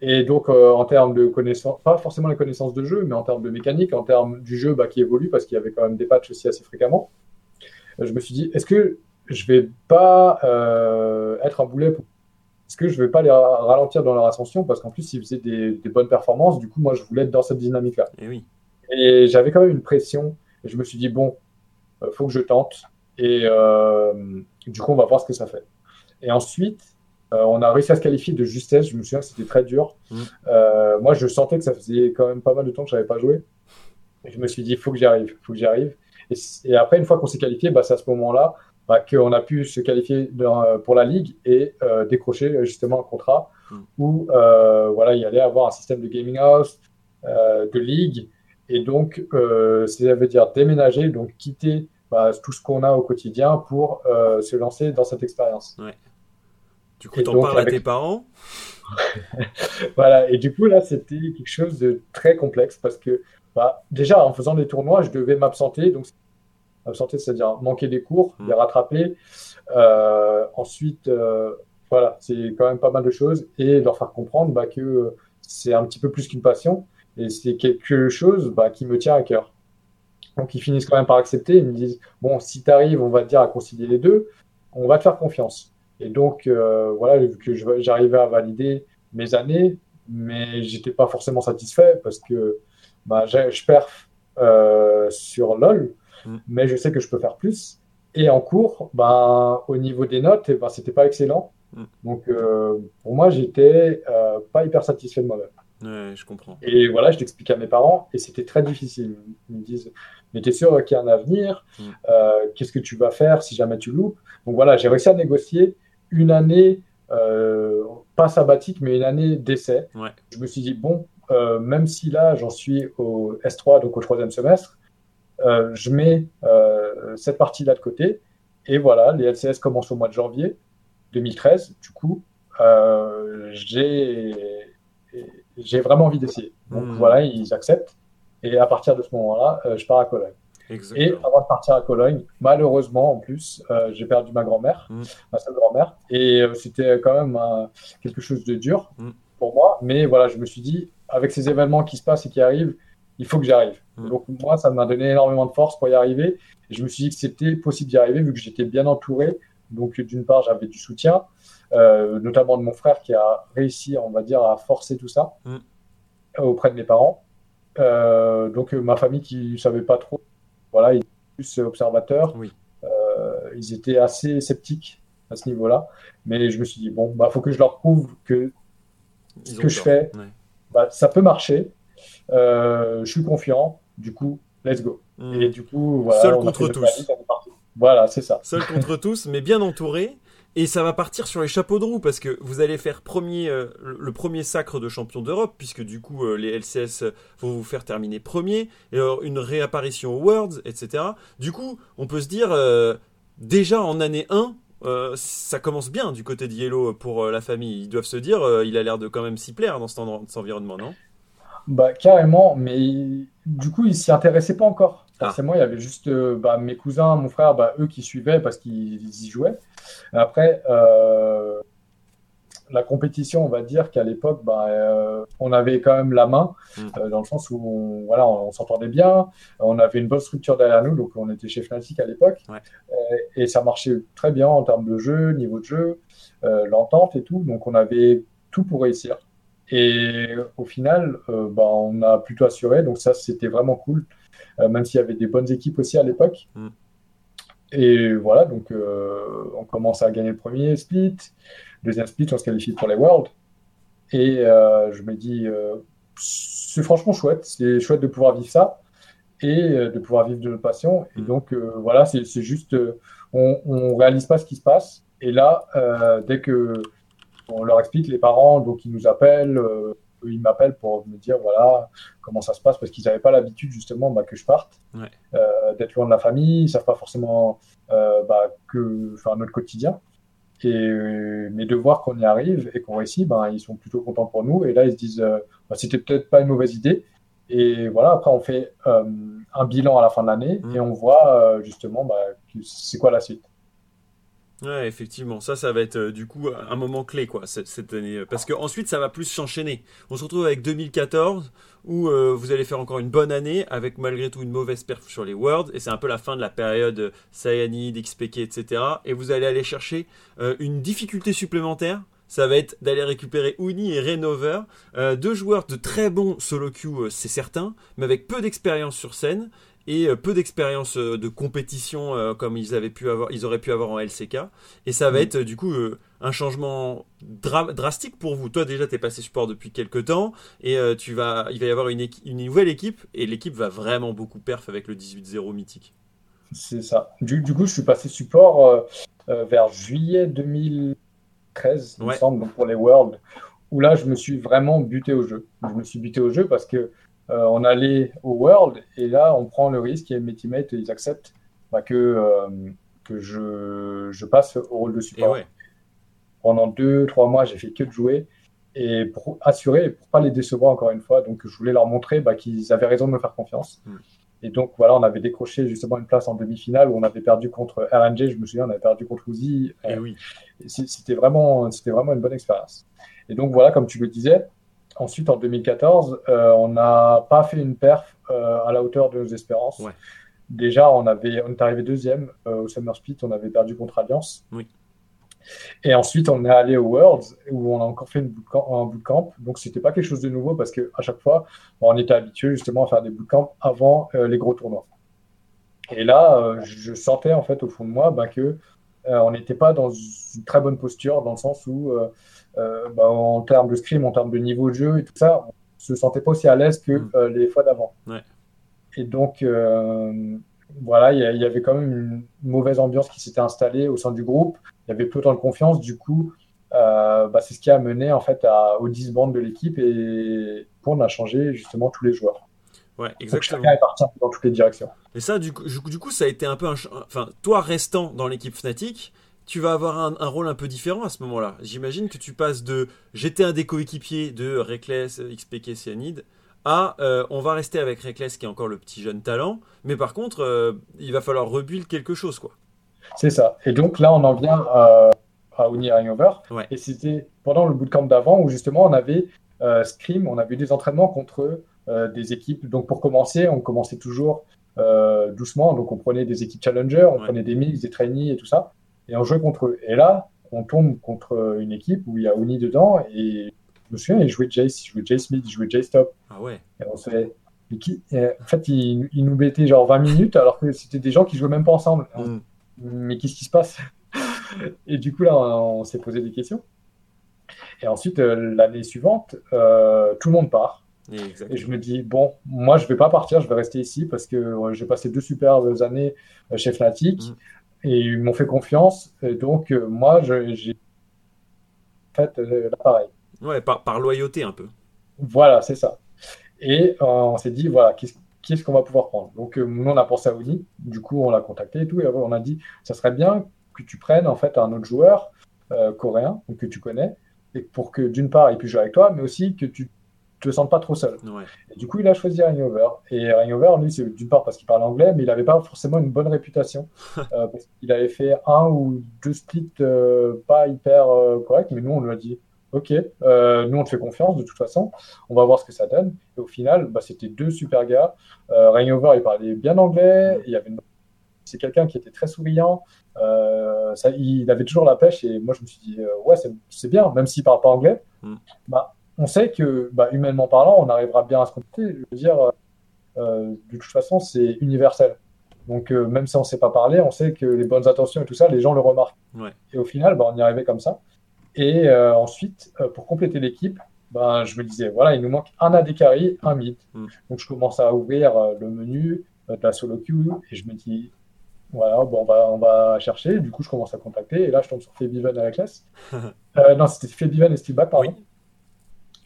et donc, euh, en termes de connaissances, pas forcément les connaissances de jeu, mais en termes de mécanique, en termes du jeu bah, qui évolue, parce qu'il y avait quand même des patchs aussi assez fréquemment, euh, je me suis dit, est-ce que je vais pas euh, être un boulet pour... Est-ce que je vais pas les ralentir dans leur ascension Parce qu'en plus, ils faisaient des, bonnes performances. Du coup, moi, je voulais être dans cette dynamique-là. Et, oui. et j'avais quand même une pression. Et je me suis dit, bon, faut que je tente. Et du coup, on va voir ce que ça fait. Et ensuite, euh, on a réussi à se qualifier de justesse. Je me souviens que c'était très dur. Mm. Euh, moi, je sentais que ça faisait quand même pas mal de temps que je n'avais pas joué. Et je me suis dit, il faut que j'y arrive, faut que j'y arrive. Et, après, une fois qu'on s'est qualifié, bah, c'est à ce moment-là bah, qu'on a pu se qualifier pour la ligue et euh, décrocher justement un contrat mm. où voilà, il allait avoir un système de gaming house, de ligue. Et donc, ça veut dire déménager, donc quitter bah, tout ce qu'on a au quotidien pour se lancer dans cette expérience. Ouais. Du coup, t'en parles à tes parents? Voilà, et du coup, là, c'était quelque chose de très complexe parce que, bah, déjà, en faisant des tournois, je devais m'absenter. Donc, m'absenter, c'est-à-dire manquer des cours, mmh. les rattraper. Euh, ensuite, euh, voilà, c'est quand même pas mal de choses et leur faire comprendre bah, que c'est un petit peu plus qu'une passion et c'est quelque chose bah, qui me tient à cœur. Donc, ils finissent quand même par accepter. Ils me disent Bon, si tu arrives, on va te dire à concilier les deux, on va te faire confiance. Et donc, euh, voilà, vu que j'arrivais à valider mes années, mais j'étais pas forcément satisfait parce que bah, je perds euh, sur LOL, mm. mais je sais que je peux faire plus. Et en cours, bah, au niveau des notes, bah, c'était pas excellent. Mm. Donc, euh, pour moi, j'étais pas hyper satisfait de moi-même. Ouais, je comprends. Et voilà, je l'expliquais à mes parents et c'était très difficile. Ils me disent, mais tu es sûr qu'il y a un avenir? Mm. Qu'est-ce que tu vas faire si jamais tu loupes? Donc voilà, j'ai réussi à négocier une année, euh, pas sabbatique, mais une année d'essai. Je me suis dit, bon, euh, même si là, j'en suis au S3, donc au troisième semestre, euh, je mets cette partie-là de côté. Et voilà, les LCS commencent au mois de janvier 2013. Du coup, j'ai vraiment envie d'essayer. Donc hmm. voilà, ils acceptent. Et à partir de ce moment-là, je pars à Cologne. Et avant de partir à Cologne, malheureusement, en plus, euh, j'ai perdu ma grand-mère, mm. ma seule grand-mère. Et euh, c'était quand même quelque chose de dur mm. pour moi. Mais voilà, je me suis dit, avec ces événements qui se passent et qui arrivent, il faut que j'arrive. Mm. Donc moi, ça m'a donné énormément de force pour y arriver. Et je me suis dit que c'était possible d'y arriver vu que j'étais bien entouré. Donc d'une part, j'avais du soutien, euh, notamment de mon frère qui a réussi, on va dire, à forcer tout ça Mm. auprès de mes parents. Euh, donc euh, ma famille qui ne savait pas trop, voilà, ils étaient plus observateurs. Oui. Euh, ils étaient assez sceptiques à ce niveau-là. Mais je me suis dit, bon, bah, faut que je leur prouve que ce que je fais, Ouais. bah, ça peut marcher. Euh, je suis confiant. Du coup, let's go. Mm. Et du coup, voilà, Seul contre tous. Voilà, c'est ça. Seul contre tous, mais bien entouré. Et ça va partir sur les chapeaux de roue parce que vous allez faire premier, euh, le premier sacre de champion d'Europe, puisque du coup euh, les LCS vont vous faire terminer premier, et une réapparition aux Worlds, etc. Du coup, on peut se dire, euh, déjà en année 1, euh, ça commence bien du côté de Yellow pour euh, la famille. Ils doivent se dire, euh, il a l'air de quand même s'y plaire dans cet environnement, non? Bah, carrément, mais du coup, ils s'y intéressaient pas encore. Ah. Forcément, il y avait juste euh, bah, mes cousins, mon frère, bah, eux qui suivaient parce qu'ils y jouaient. Après, euh, la compétition, on va dire qu'à l'époque, bah, euh, on avait quand même la main, Mm. euh, dans le sens où on, voilà, on, on s'entendait bien, on avait une bonne structure derrière nous, donc on était chez Fnatic à l'époque, Ouais. Et ça marchait très bien en termes de jeu, niveau de jeu, euh, l'entente et tout, donc on avait tout pour réussir. Et au final, bah, on a plutôt assuré, donc ça c'était vraiment cool, même s'il y avait des bonnes équipes aussi à l'époque. Mm. Et voilà, donc euh, on commence à gagner le premier split, deuxième split, on se qualifie pour les Worlds. Et euh, je me dis, euh, c'est franchement chouette, c'est chouette de pouvoir vivre ça et euh, de pouvoir vivre de notre passion. Et Mm. donc euh, voilà, c'est juste, euh, on, on réalise pas ce qui se passe. Et là, euh, dès que on leur explique, les parents, donc ils nous appellent, euh, eux, ils m'appellent pour me dire voilà comment ça se passe parce qu'ils n'avaient pas l'habitude justement bah, que je parte, Ouais. euh, d'être loin de la famille, ils savent pas forcément euh, bah, que, enfin notre quotidien. Et euh, mais de voir qu'on y arrive et qu'on réussit, ben ils sont plutôt contents pour nous. Et là ils se disent euh, bah, c'était peut-être pas une mauvaise idée. Et voilà, après on fait un bilan à la fin de l'année Mm. et on voit justement c'est quoi la suite. Ouais, effectivement, ça, ça va être euh, du coup un moment clé quoi cette, année, parce que ensuite ça va plus s'enchaîner. On se retrouve avec 2014 où euh, vous allez faire encore une bonne année avec malgré tout une mauvaise perf sur les Worlds et c'est un peu la fin de la période euh, Cyanide, XPK, etc. Et vous allez aller chercher euh, une difficulté supplémentaire. Ça va être d'aller récupérer Uni et Renover, euh, deux joueurs de très bons solo queue, euh, c'est certain, mais avec peu d'expérience sur scène et euh, peu d'expérience euh, de compétition euh, comme ils avaient pu avoir, ils auraient pu avoir en LCK. Et ça va Mhm. être du coup un changement dra- drastique pour vous. Toi déjà t'es passé support depuis quelques temps et tu vas, il va y avoir une, nouvelle équipe et l'équipe va vraiment beaucoup perf avec le 18-0 mythique. C'est ça. Du, du coup, je suis passé support euh, vers juillet 2013, il me semble, donc pour les Worlds, où là, je me suis vraiment buté au jeu. Je me suis buté au jeu parce que on allait au World et là, on prend le risque et mes teammates, ils acceptent bah, que, euh, que je, je passe au rôle de support. ouais, Pendant deux, trois mois, j'ai fait que de jouer et pour assurer pour pas les décevoir encore une fois. Donc, je voulais leur montrer bah, qu'ils avaient raison de me faire confiance. Mm. Et donc, voilà, on avait décroché justement une place en demi-finale où on avait perdu contre RNG. Je me souviens, on avait perdu contre Uzi. et Euh, oui. C'était vraiment, c'était vraiment une bonne expérience. Et donc, voilà, comme tu le disais, ensuite en 2014, euh, on n'a pas fait une perf euh, à la hauteur de nos espérances. Ouais. Déjà, on, avait, on est arrivé deuxième euh, au Summer Split, on avait perdu contre Alliance. Oui. Et ensuite, on est allé au Worlds où on a encore fait une bootcamp, un bootcamp. Donc, c'était pas quelque chose de nouveau parce que à chaque fois, on était habitué justement à faire des bootcamps avant euh, les gros tournois. Et là, euh, je sentais en fait au fond de moi bah, que euh, on n'était pas dans une très bonne posture dans le sens où, bah, en termes de scrim, en termes de niveau de jeu et tout ça, on se sentait pas aussi à l'aise que Mm. euh, les fois d'avant. Ouais. Et donc, euh, voilà, il y, avait quand même une mauvaise ambiance qui s'était installée au sein du groupe. Il y avait peu autant de confiance. Du coup, euh, bah, c'est ce qui a mené en fait à, au disband de l'équipe et on a changé justement tous les joueurs. Ouais, Donc exactement. chacun est parti dans toutes les directions. Et ça, du coup, du coup, ça a été un peu un. Enfin, toi restant dans l'équipe Fnatic, tu vas avoir un, un rôle un peu différent à ce moment-là. J'imagine que tu passes de j'étais un des coéquipiers de Reckless, XPK, Cyanide à euh, on va rester avec Reckless qui est encore le petit jeune talent, mais par contre, euh, il va falloir rebuild quelque chose, quoi. C'est ça. Et donc là, on en vient à, à Uni Hangover. Ouais. Et c'était pendant le bootcamp d'avant où justement on avait Scream, on avait des entraînements contre des équipes. Donc pour commencer, on commençait toujours doucement. Donc on prenait des équipes challenger, on prenait des mix, des trainees et tout ça. Et on jouait contre eux. Et là, on tombe contre une équipe où il y a Oni dedans. Et je me souviens, il jouait Jace, il jouait Jace Smith, il jouait Jace Stop. Ah ouais. Et on se fait, qui, en fait, il, nous bêtait genre 20 minutes alors que c'était des gens qui jouaient même pas ensemble. Mm. Mais qu'est-ce qui se passe? Et du coup, là, on, s'est posé des questions. Et ensuite, euh, l'année suivante, euh, tout le monde part. Et je me dis, bon, moi, je vais pas partir, je vais rester ici parce que j'ai passé deux superbes années chez Fnatic mm. Et ils m'ont fait confiance. Et donc, moi, j'ai fait l'appareil. Ouais, par, par loyauté un peu. Voilà, c'est ça. Et euh, on s'est dit, voilà, qu'est-ce qu'on va pouvoir prendre? Donc, euh, nous, on a pensé à. Du coup, on l'a contacté et tout. Et on a dit, ça serait bien que tu prennes en fait un autre joueur euh, coréen que tu connais, et pour que d'une part, il puisse jouer avec toi, mais aussi que tu te sentes pas trop seul. Et du coup, il a choisi Over. Et Over, lui, c'est d'une part parce qu'il parle anglais, mais il n'avait pas forcément une bonne réputation. parce qu'il avait fait un ou deux splits pas hyper corrects, mais nous, on lui a dit ok, euh, nous on te fait confiance de toute façon, on va voir ce que ça donne. Et au final, bah, c'était deux super gars. Euh, Rainover, il parlait bien anglais, il y avait c'est quelqu'un qui était très souriant, euh, ça, il avait toujours la pêche et moi je me suis dit, euh, ouais, c'est bien, même s'il ne parle pas anglais, mm. bah, on sait que bah, humainement parlant, on arrivera bien à se compter. Je veux dire, de toute façon, c'est universel. Donc, même si on ne sait pas parler, on sait que les bonnes intentions et tout ça, les gens le remarquent. Et au final, bah, on y arrivait comme ça. Et euh, ensuite, euh, pour compléter l'équipe, ben, je me disais, voilà, il nous manque un AD un mid. Mm. Donc, je commence à ouvrir euh, le menu de la solo queue et je me dis, voilà, bon, on, va, on va chercher. Du coup, je commence à contacter et là, je tombe sur Febiven à la classe. non, c'était Febiven et Steelback, pardon.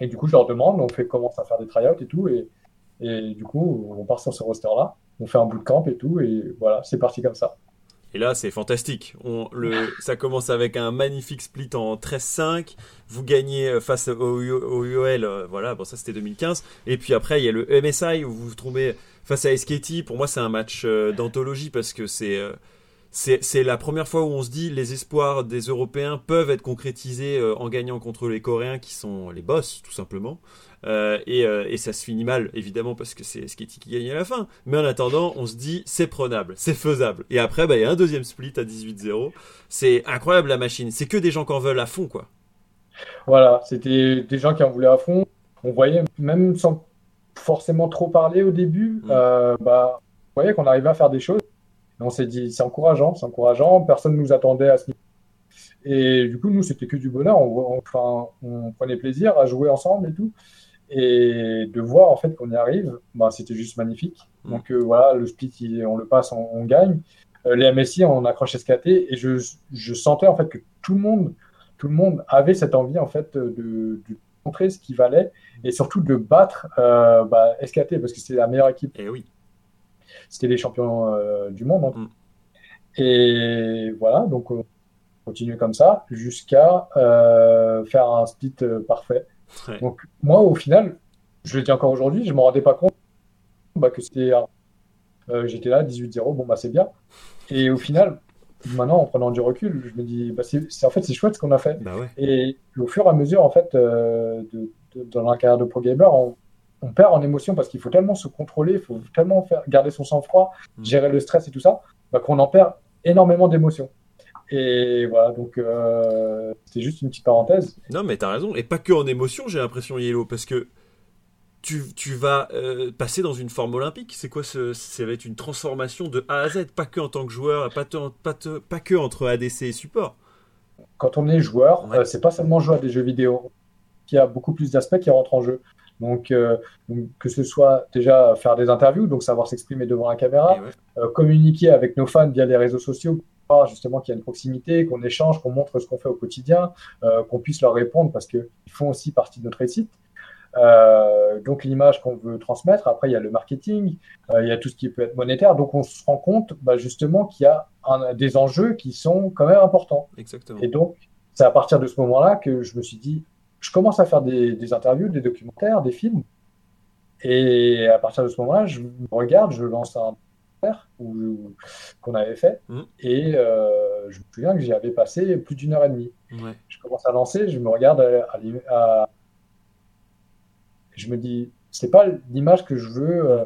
Et du coup, je leur demande, on fait, commence à faire des tryouts et tout. Et, et du coup, on part sur ce roster-là. On fait un bootcamp et tout. Et voilà, c'est parti comme ça. Et là, c'est fantastique. On, le, ça commence avec un magnifique split en 13-5. Vous gagnez euh, face au, UOL, euh, voilà, bon, ça c'était 2015. Et puis après, il y a le MSI où vous vous trouvez face à SKT. Pour moi, c'est un match euh, d'anthologie parce que c'est. C'est la première fois où on se dit les espoirs des Européens peuvent être concrétisés en gagnant contre les Coréens qui sont les boss, tout simplement. Euh, euh, et, ça se finit mal, évidemment, parce que c'est Sketty qui gagne à la fin. Mais en attendant, on se dit, c'est prenable, c'est faisable. Et après, bah, il y a un deuxième split à 18-0. C'est incroyable la machine. C'est que des gens qui en veulent à fond, quoi. Voilà, c'était des gens qui en voulaient à fond. On voyait, même sans forcément trop parler au début, mm. euh, bah, on voyait qu'on arrivait à faire des choses. On s'est dit, c'est encourageant, c'est encourageant. Personne ne nous attendait à ce niveau. Et du coup, nous, c'était que du bonheur. On, enfin, on prenait plaisir à jouer ensemble et tout. Et de voir en fait qu'on y arrive, bah, c'était juste magnifique. Mm. Donc euh, voilà, le split, on le passe, on, gagne. Euh, les MSI, on accroche SKT et je, je, sentais en fait que tout le monde, tout le monde avait cette envie en fait de, de montrer ce qu'il valait et surtout de battre euh, bah, SKT parce que c'était la meilleure équipe. Et eh oui. C'était les champions du monde. Hein. Mm. Et voilà, donc on continue comme ça jusqu'à faire un split parfait. Donc, moi, au final, je le dis encore aujourd'hui, je ne me rendais pas compte bah, que c'était. Euh, J'étais là, 18-0, bon, bah, c'est bien. Et au final, maintenant, en prenant du recul, je me dis, bah, c'est en fait, c'est chouette ce qu'on a fait. Bah et au fur et à mesure, en fait, euh, de, dans la carrière de pro gamer, on, perd en émotion parce qu'il faut tellement se contrôler, il faut tellement faire, garder son sang-froid, mm. gérer le stress et tout ça, bah, qu'on en perd énormément d'émotions. Et voilà, donc euh, c'est juste une petite parenthèse. Non, mais t'as raison. Et pas que en émotion, j'ai l'impression, Yellow, parce que tu, tu vas euh, passer dans une forme olympique. C'est quoi ce, Ça va être une transformation de A à Z, pas que en tant que joueur, pas, pas, pas que entre ADC et support. Quand on est joueur, euh, c'est pas seulement jouer à des jeux vidéo. Il y a beaucoup plus d'aspects qui rentrent en jeu. Donc, que ce soit déjà faire des interviews, donc savoir s'exprimer devant la caméra, communiquer avec nos fans via les réseaux sociaux, justement qu'il y a une proximité, qu'on échange, qu'on montre ce qu'on fait au quotidien, euh, qu'on puisse leur répondre parce qu'ils font aussi partie de notre. Euh, donc l'image qu'on veut transmettre. Après, il y a le marketing, euh, il y a tout ce qui peut être monétaire. Donc on se rend compte bah, justement qu'il y a des enjeux qui sont quand même importants. Exactement. Et donc c'est à partir de ce moment-là que je me suis dit, je commence à faire des, des, interviews, des documentaires, des films. Et à partir de ce moment-là, je me regarde, je lance un qu'on avait fait. Mm. Et euh, je me souviens que j'y avais passé plus d'une heure et demie. Je commence à lancer, je me regarde à, je me dis, c'est pas l'image que je veux euh,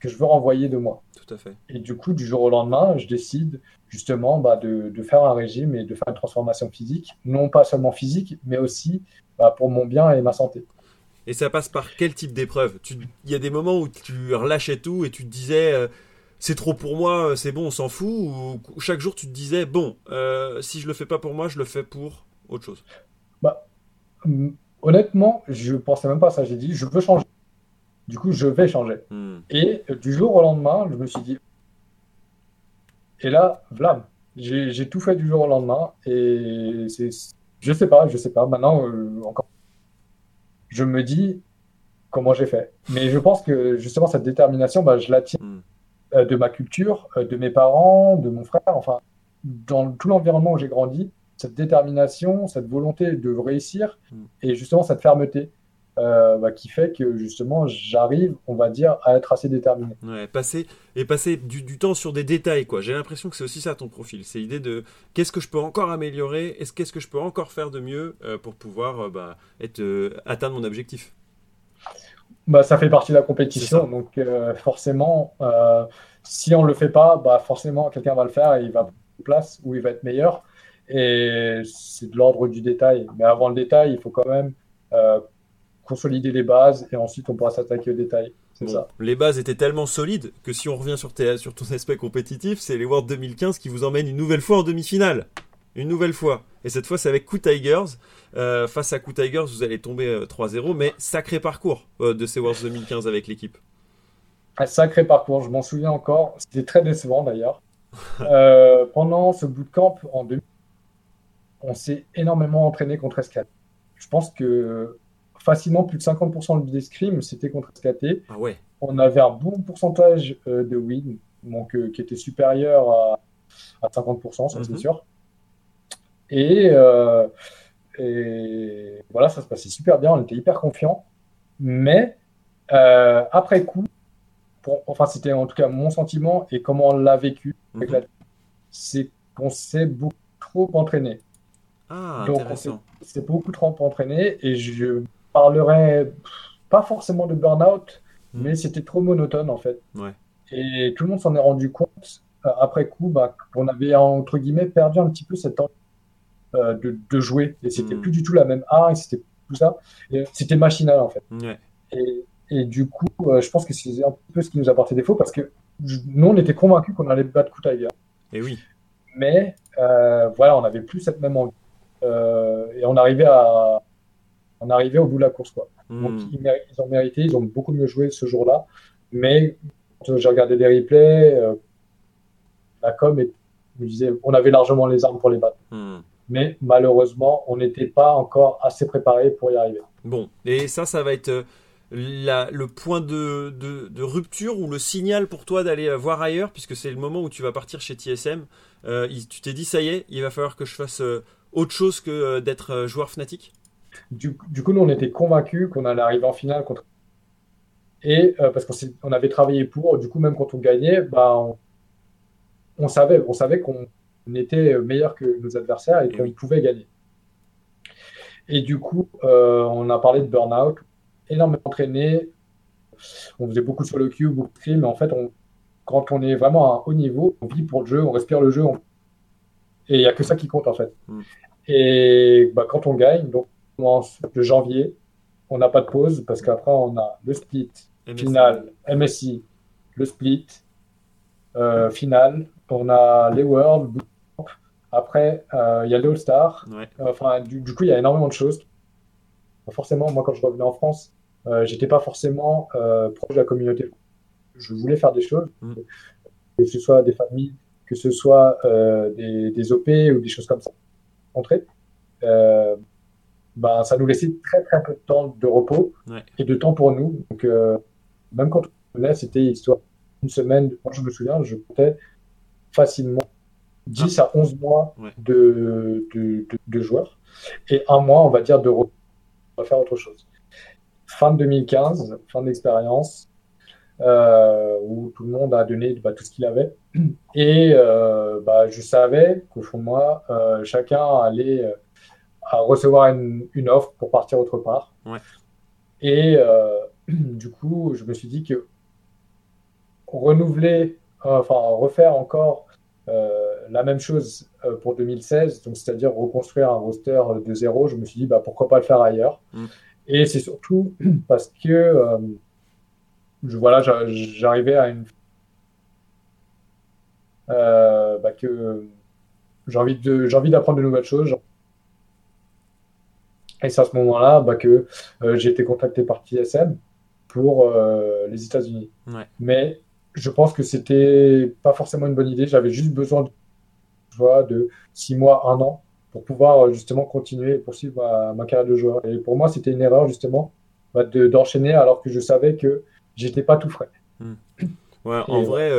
que je veux renvoyer de moi. Tout à fait. Et du coup, du jour au lendemain, je décide justement bah, de, de, faire un régime et de faire une transformation physique, non pas seulement physique, mais aussi bah, pour mon bien et ma santé. Et ça passe par quel type d'épreuve? Il y a des moments où tu relâchais tout et tu te disais euh, c'est trop pour moi, c'est bon, on s'en fout Ou chaque jour tu te disais bon, euh, si je le fais pas pour moi, je le fais pour autre chose? Bah, Honnêtement, je pensais même pas à ça. J'ai dit je veux changer. Du coup, je vais changer. Hmm. Et euh, du jour au lendemain, je me suis dit. Et là, vlam, j'ai tout fait du jour au lendemain. Et c'est. Je sais pas, je sais pas. Maintenant, encore je me dis comment j'ai fait. Mais je pense que justement, cette détermination, bah, je la tiens hmm. euh, de ma culture, euh, de mes parents, de mon frère, enfin, dans tout l'environnement où j'ai grandi, cette détermination, cette volonté de réussir hmm. et justement cette fermeté. Euh, bah, qui fait que justement j'arrive, on va dire, à être assez déterminé. Ouais, passer et passer du, temps sur des détails, quoi. J'ai l'impression que c'est aussi ça ton profil, c'est l'idée de qu'est-ce que je peux encore améliorer, est-ce qu'est-ce que je peux encore faire de mieux euh, pour pouvoir euh, bah, être atteindre mon objectif? Bah, ça fait partie de la compétition, donc forcément, si on le fait pas, bah forcément quelqu'un va le faire et il va prendre place où il va être meilleur. Et c'est de l'ordre du détail. Mais avant le détail, il faut quand même consolider les bases et ensuite on pourra s'attaquer aux détails. Ça. Les bases étaient tellement solides que si on revient sur, sur ton aspect compétitif, c'est les Worlds 2015 qui vous emmènent une nouvelle fois en demi-finale. Une nouvelle fois. Et cette fois, c'est avec Coup Tigers. Euh, face à Coup Tigers, vous allez tomber 3-0, euh, mais sacré parcours euh, de ces Worlds 2015 avec l'équipe. Un sacré parcours, je m'en souviens encore. C'était très décevant d'ailleurs. pendant ce bootcamp en 2000, on s'est énormément entraîné contre Escalade. Je pense que facilement plus de 50% de escrime, c'était contre SKT. Ah ouais. On avait un bon pourcentage euh, de win, donc euh, qui était supérieur à, à 50%, ça c'est mhm. sûr. Et, euh, et, voilà, ça se passait super bien, on était hyper confiants. Mais après coup, pour, enfin c'était en tout cas mon sentiment et comment on l'a vécu, mhm. c'est qu'on s'est beaucoup trop entraîné. Ah, Donc c'est beaucoup trop entraîné et je parlerait pas forcément de burn-out, hmm. mais c'était trop monotone en fait. Et tout le monde s'en est rendu compte euh, après coup bah, qu'on avait entre guillemets perdu un petit peu cette envie euh, de, jouer. Et c'était hmm. plus du tout la même art, et c'était tout ça. C'était machinal en fait. Et, du coup, euh, je pense que c'est un peu ce qui nous a porté défaut parce que nous, on était convaincus qu'on allait battre Koutaïga. Et oui. Mais voilà, on n'avait plus cette même envie. et on arrivait à, on arrivait au bout de la course. Quoi. Hmm. Donc ils, ont mérité, ils ont beaucoup mieux joué ce jour-là. Mais quand j'ai regardé des replays, euh, la com me disait on avait largement les armes pour les battre. Hmm. Mais malheureusement, on n'était pas encore assez préparé pour y arriver. Bon, et ça, ça va être euh, le point de, rupture ou le signal pour toi d'aller euh, voir ailleurs, puisque c'est le moment où tu vas partir chez TSM. tu t'es dit, ça y est, il va falloir que je fasse autre chose que d'être joueur Fnatic du, coup, nous, on était convaincus qu'on allait arriver en finale contre. Et euh, parce qu'on on avait travaillé pour, du coup, même quand on gagnait, bah, on, savait, on savait qu'on était meilleur que nos adversaires et qu'on pouvait gagner. Et du coup, euh, on a parlé de burn-out, énormément entraîné. On faisait beaucoup sur le cube, beaucoup de stream, mais en fait, on, quand on est vraiment à un haut niveau, on vit pour le jeu, on respire le jeu, et il n'y a que ça qui compte en fait. Mm. Et bah, quand on gagne, donc commence le janvier. On n'a pas de pause parce qu'après, on a le split, final, MSI, le split, euh, final. On a les Worlds. Après, euh, il y a le All-Star. Enfin, du, coup, il y a énormément de choses. Forcément, moi, quand je revenais en France, euh, j'étais pas forcément euh, proche de la communauté. Je voulais faire des choses, mm. que ce soit des familles, que ce soit des, des, OP ou des choses comme ça. Entrer ben, ça nous laissait très très peu de temps de repos et de temps pour nous. Donc, euh, même quand on venait, c'était histoire une semaine. Moi, je me souviens, je comptais facilement 10 à 11 mois de, de, de, joueurs et un mois, on va dire, de repos. On va faire autre chose. Fin de 2015, fin d'expérience, euh, où tout le monde a donné bah, tout ce qu'il avait. Et euh, bah, je savais qu'au fond de moi, euh, chacun allait à recevoir une, offre pour partir autre part. Et euh, du coup, je me suis dit que renouveler, enfin refaire encore la même chose pour 2016, donc c'est-à-dire reconstruire un roster de zéro, je me suis dit bah, pourquoi pas le faire ailleurs. Mm. Et c'est surtout parce que je, voilà, j'arrivais à une euh, bah, que j'ai envie de j'ai envie d'apprendre de nouvelles choses. Et c'est à ce moment-là bah, que euh, j'ai été contacté par TSM pour euh, les États-Unis. Mais je pense que c'était pas forcément une bonne idée. J'avais juste besoin de, de six mois, un an pour pouvoir justement continuer et poursuivre ma, carrière de joueur. Et pour moi, c'était une erreur justement bah, d'enchaîner alors que je savais que j'étais pas tout frais. Hmm. Ouais, en vrai,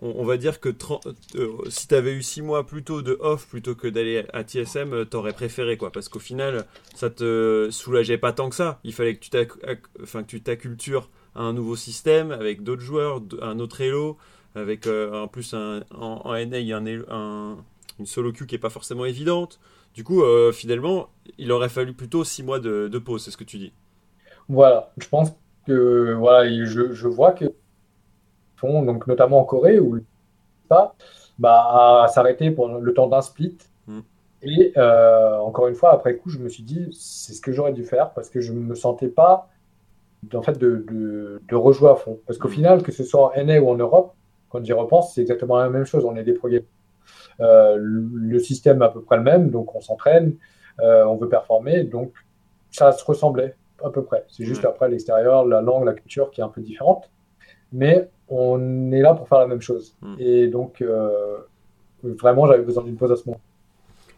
on, va dire que euh, si tu avais eu 6 mois plutôt de off plutôt que d'aller à TSM, euh, t'aurais préféré quoi. Parce qu'au final, ça te soulageait pas tant que ça. Il fallait que tu t'accultures à un nouveau système avec d'autres joueurs, un autre Elo, avec euh, en plus un, en, NA, il y a un, une solo queue qui est pas forcément évidente. Du coup, finalement, il aurait fallu plutôt 6 mois de, pause, c'est ce que tu dis. Voilà, je pense que voilà, je, je vois que donc notamment en Corée, où pas bah, à s'arrêter pour le temps d'un split. Mm. Et euh, encore une fois, après coup, je me suis dit, c'est ce que j'aurais dû faire parce que je ne me sentais pas en fait, de, de, rejouer à fond. Parce qu'au mm. final, que ce soit en NA ou en Europe, quand j'y repense, c'est exactement la même chose. On est des progrès. Euh, le système est à peu près le même, donc on s'entraîne, euh, on veut performer, donc ça se ressemblait à peu près. C'est juste après l'extérieur, la langue, la culture qui est un peu différente. Mais on est là pour faire la même chose. Hmm. Et donc, euh, vraiment, j'avais besoin d'une pause à ce moment.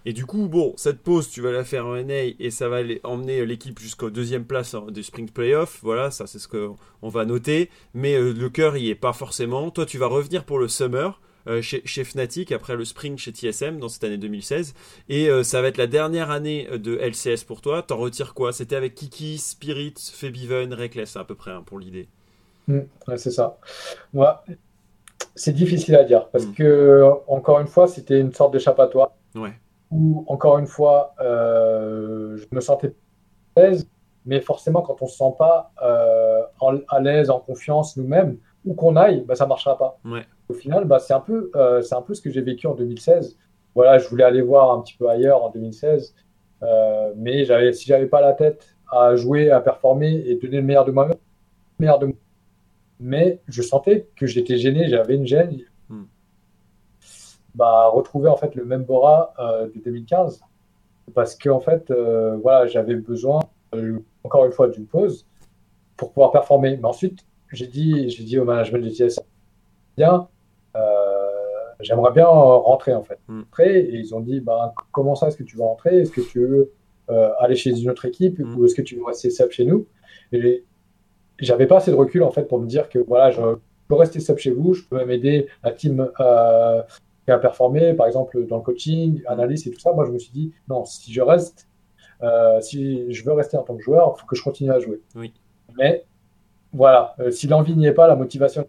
Et du coup, bon, cette pause, tu vas la faire en NA et ça va emmener l'équipe jusqu'au deuxième place des Spring Playoffs. Voilà, ça c'est ce qu'on va noter. Mais euh, le cœur y est pas forcément. Toi, tu vas revenir pour le Summer. Euh, chez, Fnatic après le Spring chez TSM dans cette année 2016 et ça va être la dernière année de LCS pour toi t'en retires quoi? C'était avec Kiki, Spirit, Febiven, Reckless à peu près hein, pour l'idée Mm, c'est ça. Moi, c'est difficile à dire parce mm. que, encore une fois, c'était une sorte d'échappatoire. Ouais. Où, encore une fois, euh, je me sentais à l'aise, mais forcément, quand on se sent pas euh, à l'aise, en confiance nous-mêmes, où qu'on aille, bah, ça marchera pas. Au final, bah, c'est un, peu, euh, un peu ce que j'ai vécu en 2016. Voilà, je voulais aller voir un petit peu ailleurs en 2016, mais j'avais, si j'avais pas la tête à jouer, à performer et donner le meilleur de moi-même, meilleur de moi mais je sentais que j'étais gêné, j'avais une gêne. Hmm. Bah, retrouver en fait le même Bora euh, de 2015 parce que en fait euh, voilà j'avais besoin euh, encore une fois d'une pause pour pouvoir performer mais ensuite j'ai dit j'ai dit au management du TS bien j'aimerais bien rentrer en fait hmm. et ils ont dit bah, comment ça est-ce que tu veux rentrer? Est-ce que tu veux aller chez une autre équipe hmm. ou est-ce que tu veux rester sub chez nous? Et j'avais pas assez de recul en fait pour me dire que voilà, je peux rester sub chez vous, je peux même aider la team euh, qui a performé, par exemple dans le coaching, analyse et tout ça. Moi, je me suis dit non, si je reste, euh, si je veux rester en tant que joueur, il faut que je continue à jouer. Oui. Mais voilà, euh, si l'envie n'y est pas, la motivation,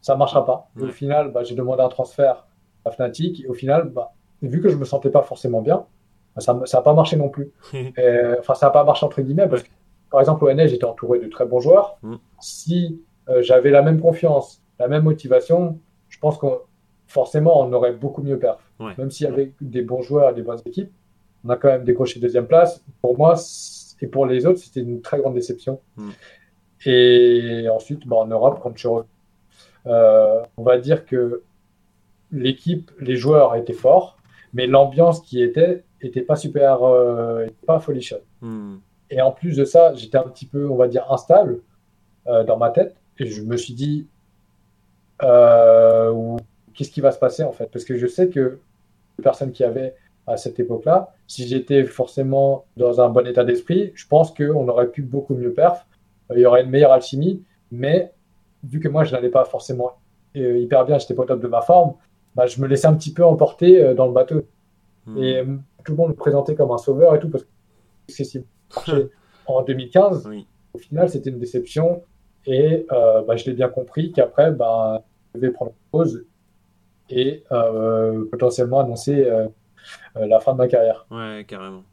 ça marchera pas. Au final, bah, j'ai demandé un transfert à Fnatic et au final, bah, vu que je me sentais pas forcément bien, bah, ça n'a pas marché non plus. Enfin, ça n'a pas marché entre guillemets parce que par exemple, au NL, j'étais entouré de très bons joueurs. Mm. Si euh, j'avais la même confiance, la même motivation, je pense que forcément, on aurait beaucoup mieux perf. Même s'il y avait des bons joueurs et des bonnes équipes, on a quand même décroché deuxième place. Pour moi et pour les autres, c'était une très grande déception. Mm. Et ensuite, bah, en Europe, quand je euh, on va dire que l'équipe, les joueurs étaient forts, mais l'ambiance qui était était pas super, euh, pas folichonne. Mm. Et en plus de ça, j'étais un petit peu, on va dire, instable euh, dans ma tête. Et je me suis dit, euh, qu'est-ce qui va se passer en fait? Parce que je sais que les personnes qui avaient à cette époque-là, si j'étais forcément dans un bon état d'esprit, je pense qu'on aurait pu beaucoup mieux perf. Il y aurait une meilleure alchimie. Mais vu que moi, je n'allais pas forcément euh, hyper bien, j'étais pas au top de ma forme, bah, je me laissais un petit peu emporter dans le bateau. Hmm. Et tout le monde me présentait comme un sauveur et tout, parce que c'est en 2015. Au final, c'était une déception. Et euh, bah, je l'ai bien compris qu'après, bah, je devais prendre une pause et euh, potentiellement annoncer euh, la fin de ma carrière. Ouais, carrément.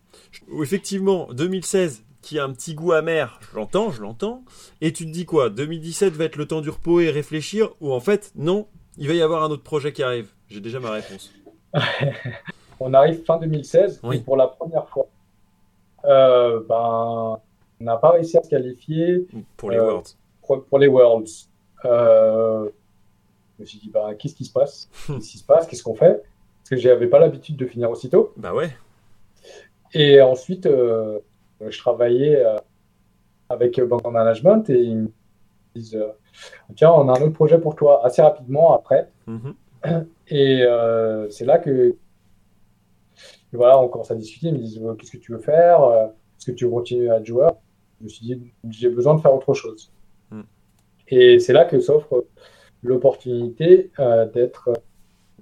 Effectivement, 2016, qui a un petit goût amer, je l'entends, je l'entends. Et tu te dis quoi? 2017 va être le temps du repos et réfléchir Ou en fait, non, il va y avoir un autre projet qui arrive? J'ai déjà ma réponse. on arrive fin 2016, et pour la première fois, euh, ben, on n'a pas réussi à se qualifier pour les Worlds. Pour, les Worlds. Euh, je me suis dit, ben, qu'est-ce qui se passe? Qu'est-ce qui se passe? Qu'est-ce qu'on fait? Parce que j'avais pas l'habitude de finir aussitôt. Bah ouais. Et ensuite, euh, je travaillais avec Bank Management et ils me disent, tiens, on a un autre projet pour toi assez rapidement après. Mhm. Et c'est là que voilà, on commence à discuter. Ils me disent qu'est-ce que tu veux faire euh, Est-ce que tu veux continuer à être joueur? Je me suis dit j'ai besoin de faire autre chose. Hmm. Et c'est là que s'offre l'opportunité euh, d'être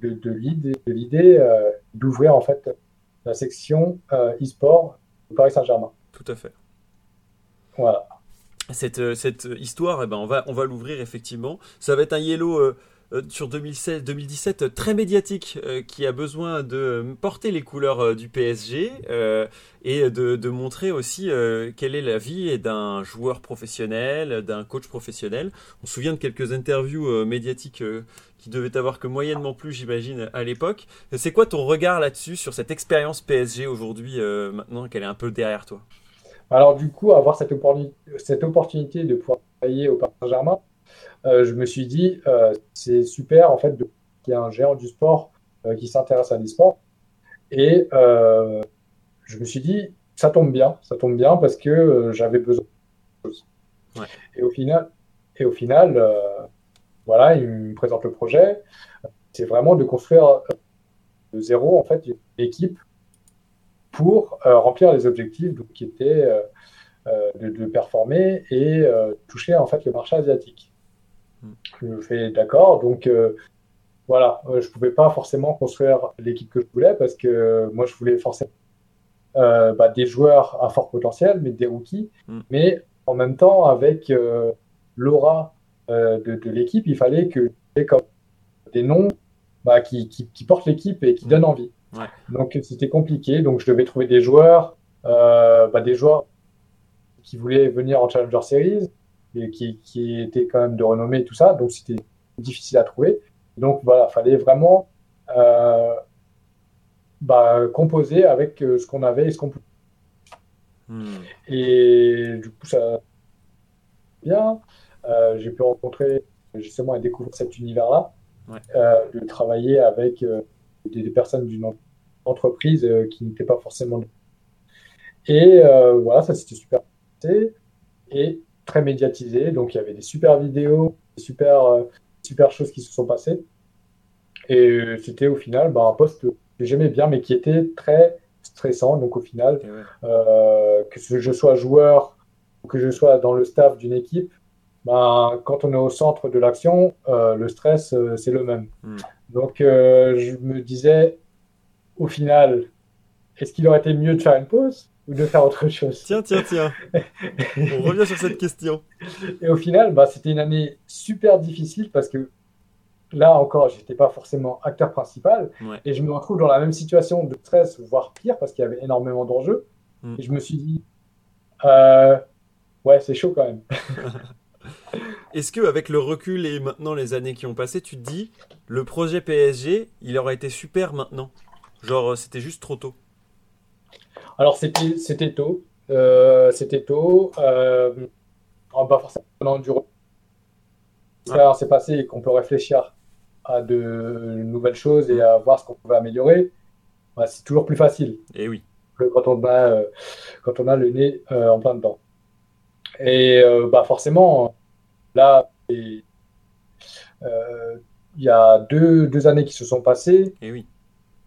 de, de l'idée euh, d'ouvrir en fait la section e-sport au Paris Saint-Germain. Tout à fait. Voilà. Cette, cette histoire, eh ben, on va, on va l'ouvrir effectivement. Ça va être un yellow euh, sur 2016-2017 très médiatique euh, qui a besoin de porter les couleurs euh, du PSG et de, montrer aussi quelle est la vie d'un joueur professionnel, d'un coach professionnel. On se souvient de quelques interviews médiatiques qui devaient avoir que moyennement plus, j'imagine, à l'époque. C'est quoi ton regard là-dessus, sur cette expérience PSG aujourd'hui, maintenant qu'elle est un peu derrière toi? Alors du coup, avoir cette, cette opportunité de pouvoir travailler au Paris Saint-Germain, euh, je me suis dit, euh, c'est super en fait qu'il y ait un géant du sport euh, qui s'intéresse à l'e-sport. Et je me suis dit, ça tombe bien, ça tombe bien parce que j'avais besoin de choses. Et au final, et au final voilà, il me présente le projet. C'est vraiment de construire de zéro en fait une équipe pour remplir les objectifs donc, qui étaient de, de, performer et toucher en fait le marché asiatique. Je fais d'accord. Donc, euh, voilà, euh, je ne pouvais pas forcément construire l'équipe que je voulais parce que moi, je voulais forcément euh, bah, des joueurs à fort potentiel, mais des rookies. Mm. Mais en même temps, avec l'aura de, l'équipe, il fallait que j'ai comme des noms bah, qui, qui, portent l'équipe et qui mm. donnent envie. Donc c'était compliqué. Donc je devais trouver des joueurs, bah, des joueurs qui voulaient venir en Challenger Series, qui, qui était quand même de renommée tout ça. Donc c'était difficile à trouver. Donc voilà, fallait vraiment euh, bah, composer avec euh, ce qu'on avait et ce qu'on pouvait. Hmm. Et du coup, ça bien. Euh, j'ai pu rencontrer justement et découvrir cet univers-là, de travailler avec des, personnes d'une entreprise qui n'étaient pas forcément. Et voilà, ça c'était super. Et très médiatisé. Donc il y avait des super vidéos, des super, euh, super choses qui se sont passées. Et euh, c'était au final bah, un poste que j'aimais bien, mais qui était très stressant. Donc au final, euh, que je sois joueur ou que je sois dans le staff d'une équipe, bah, quand on est au centre de l'action, le stress, c'est le même. Hmm. Donc je me disais, au final, est-ce qu'il aurait été mieux de faire une pause? Ou de faire autre chose. Tiens, tiens, tiens. On revient sur cette question. Et au final, bah, c'était une année super difficile parce que là encore, j'étais pas forcément acteur principal et je me retrouve dans la même situation de stress, voire pire, parce qu'il y avait énormément d'enjeux. Mm. Et je me suis dit, euh, ouais, c'est chaud quand même. Est-ce que avec le recul et maintenant les années qui ont passé, tu te dis, le projet PSG, il aurait été super maintenant? Genre, c'était juste trop tôt alors, c'était, c'était tôt. Euh, c'était tôt. Euh, pas forcément du ça s'est passé et qu'on peut réfléchir à de nouvelles choses et à voir ce qu'on pouvait améliorer, bah, c'est toujours plus facile. Et oui. Que quand on a, euh, quand on a le nez euh, en plein dedans. Et bah forcément, là, il y a deux, deux années qui se sont passées. Et oui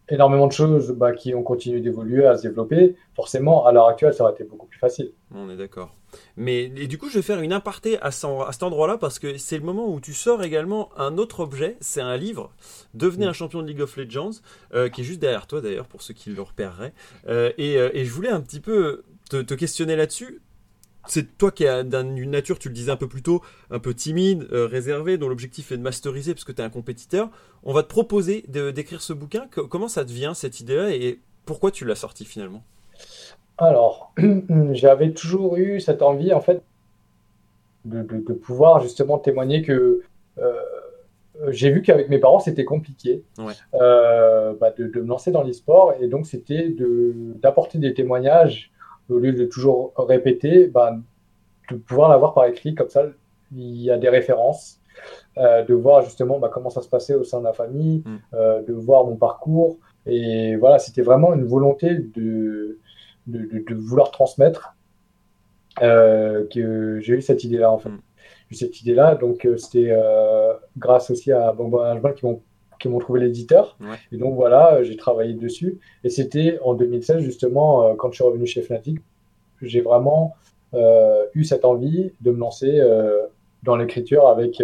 énormément de choses bah, qui ont continué d'évoluer, à se développer. Forcément, à l'heure actuelle, ça aurait été beaucoup plus facile. On est d'accord. Mais et du coup, je vais faire une aparté à, cet endroit-là parce que c'est le moment où tu sors également un autre objet. C'est un livre, Devenez un champion de League of Legends, euh, qui est juste derrière toi d'ailleurs pour ceux qui le repéreraient. Euh, et, euh, et, je voulais un petit peu te questionner là-dessus c'est toi qui as d'une nature, tu le disais un peu plus tôt, un peu timide, euh, réservé, dont l'objectif est de masteriser parce que tu es un compétiteur. On va te proposer d'écrire ce bouquin. comment ça te vient cette idée-là et pourquoi tu l'as sorti finalement? Alors, j'avais toujours eu cette envie, en fait, de, pouvoir justement témoigner que euh, j'ai vu qu'avec mes parents, c'était compliqué euh, bah, de, me lancer dans l'e-sport. Et donc, c'était d'apporter des témoignages au lieu de toujours répéter, bah, de pouvoir l'avoir par écrit. Comme ça, il y a des références. Euh, de voir justement bah, comment ça se passait au sein de la famille, mm. de voir mon parcours. Et voilà, c'était vraiment une volonté de, de, vouloir transmettre euh, que j'ai eu cette idée-là en fait. Mm. J'ai eu cette idée-là, donc euh, c'était euh, grâce aussi à Bonbon Management qui m'ont qui m'ont trouvé l'éditeur. Et donc voilà, j'ai travaillé dessus. Et c'était en 2016 justement quand je suis revenu chez Fnatic, j'ai vraiment eu cette envie de me lancer dans l'écriture avec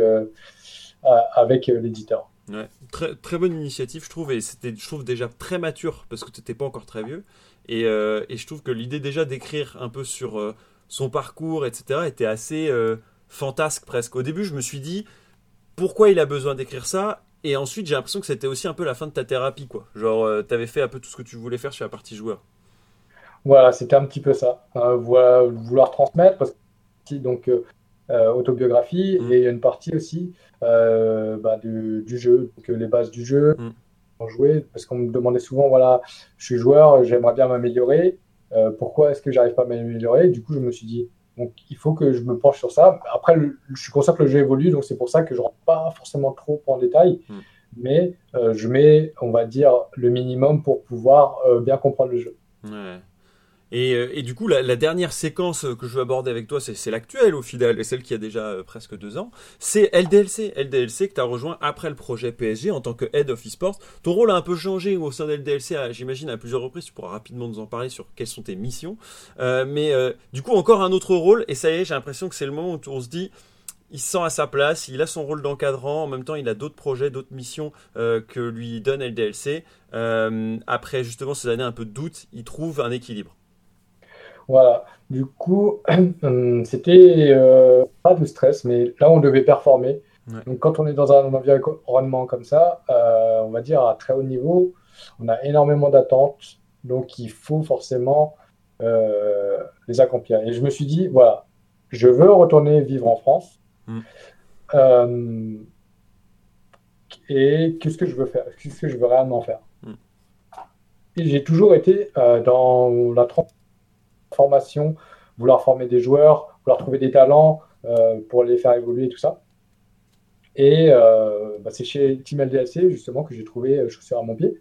avec l'éditeur. Ouais. Très, très bonne initiative, je trouve, et c'était, je trouve, déjà très mature parce que tu n'étais pas encore très vieux. Et, et, je trouve que l'idée déjà d'écrire un peu sur, son parcours, etc., était assez euh, fantasque presque. Au début, je me suis dit, pourquoi il a besoin d'écrire ça? Et ensuite, j'ai l'impression que c'était aussi un peu la fin de ta thérapie, quoi. Genre, euh, tu avais fait un peu tout ce que tu voulais faire sur la partie joueur. Voilà, c'était un petit peu ça. Euh, vouloir transmettre, parce que donc autobiographie, mm. et il y a une partie aussi bah, du, jeu, donc les bases du jeu. Mm. jouer, parce qu'on me demandait souvent, voilà, je suis joueur, j'aimerais bien m'améliorer. Euh, pourquoi est-ce que j'arrive pas à m'améliorer? Du coup, je me suis dit, donc il faut que je me penche sur ça. Après, je suis conscient que le jeu évolue, donc c'est pour ça que je rentre pas forcément trop en détail, hmm. mais euh, je mets, on va dire, le minimum pour pouvoir euh, bien comprendre le jeu. Ouais. Euh, et, du coup, la, dernière séquence que je veux aborder avec toi, c'est l'actuelle au final, et celle qui a déjà euh, presque deux ans. C'est LDLC. LDLC que tu as rejoint après le projet PSG en tant que Head of eSports. Ton rôle a un peu changé au sein de LDLC, j'imagine, à plusieurs reprises. Tu pourras rapidement nous en parler sur quelles sont tes missions. Euh, mais du coup, encore un autre rôle, et ça y est, j'ai l'impression que c'est le moment où on se dit il se sent à sa place, il a son rôle d'encadrant, en même temps il a d'autres projets, d'autres missions que lui donne LDLC. après justement ces années un peu de doute, il trouve un équilibre. Voilà. Du coup, euh, c'était euh, pas de stress, mais là, on devait performer. Donc, quand on est dans un environnement comme ça, euh, on va dire à très haut niveau, on a énormément d'attentes. Donc, il faut forcément les accomplir. Et je me suis dit, voilà, je veux retourner vivre en France. Mm. et qu'est-ce que je veux faire? Qu'est-ce que je veux réellement faire? Mm. Et j'ai toujours été dans la formation, vouloir former des joueurs, vouloir trouver des talents euh, pour les faire évoluer, tout ça. Et euh, bah, c'est chez Team LDLC justement que j'ai trouvé euh, chaussures à mon pied.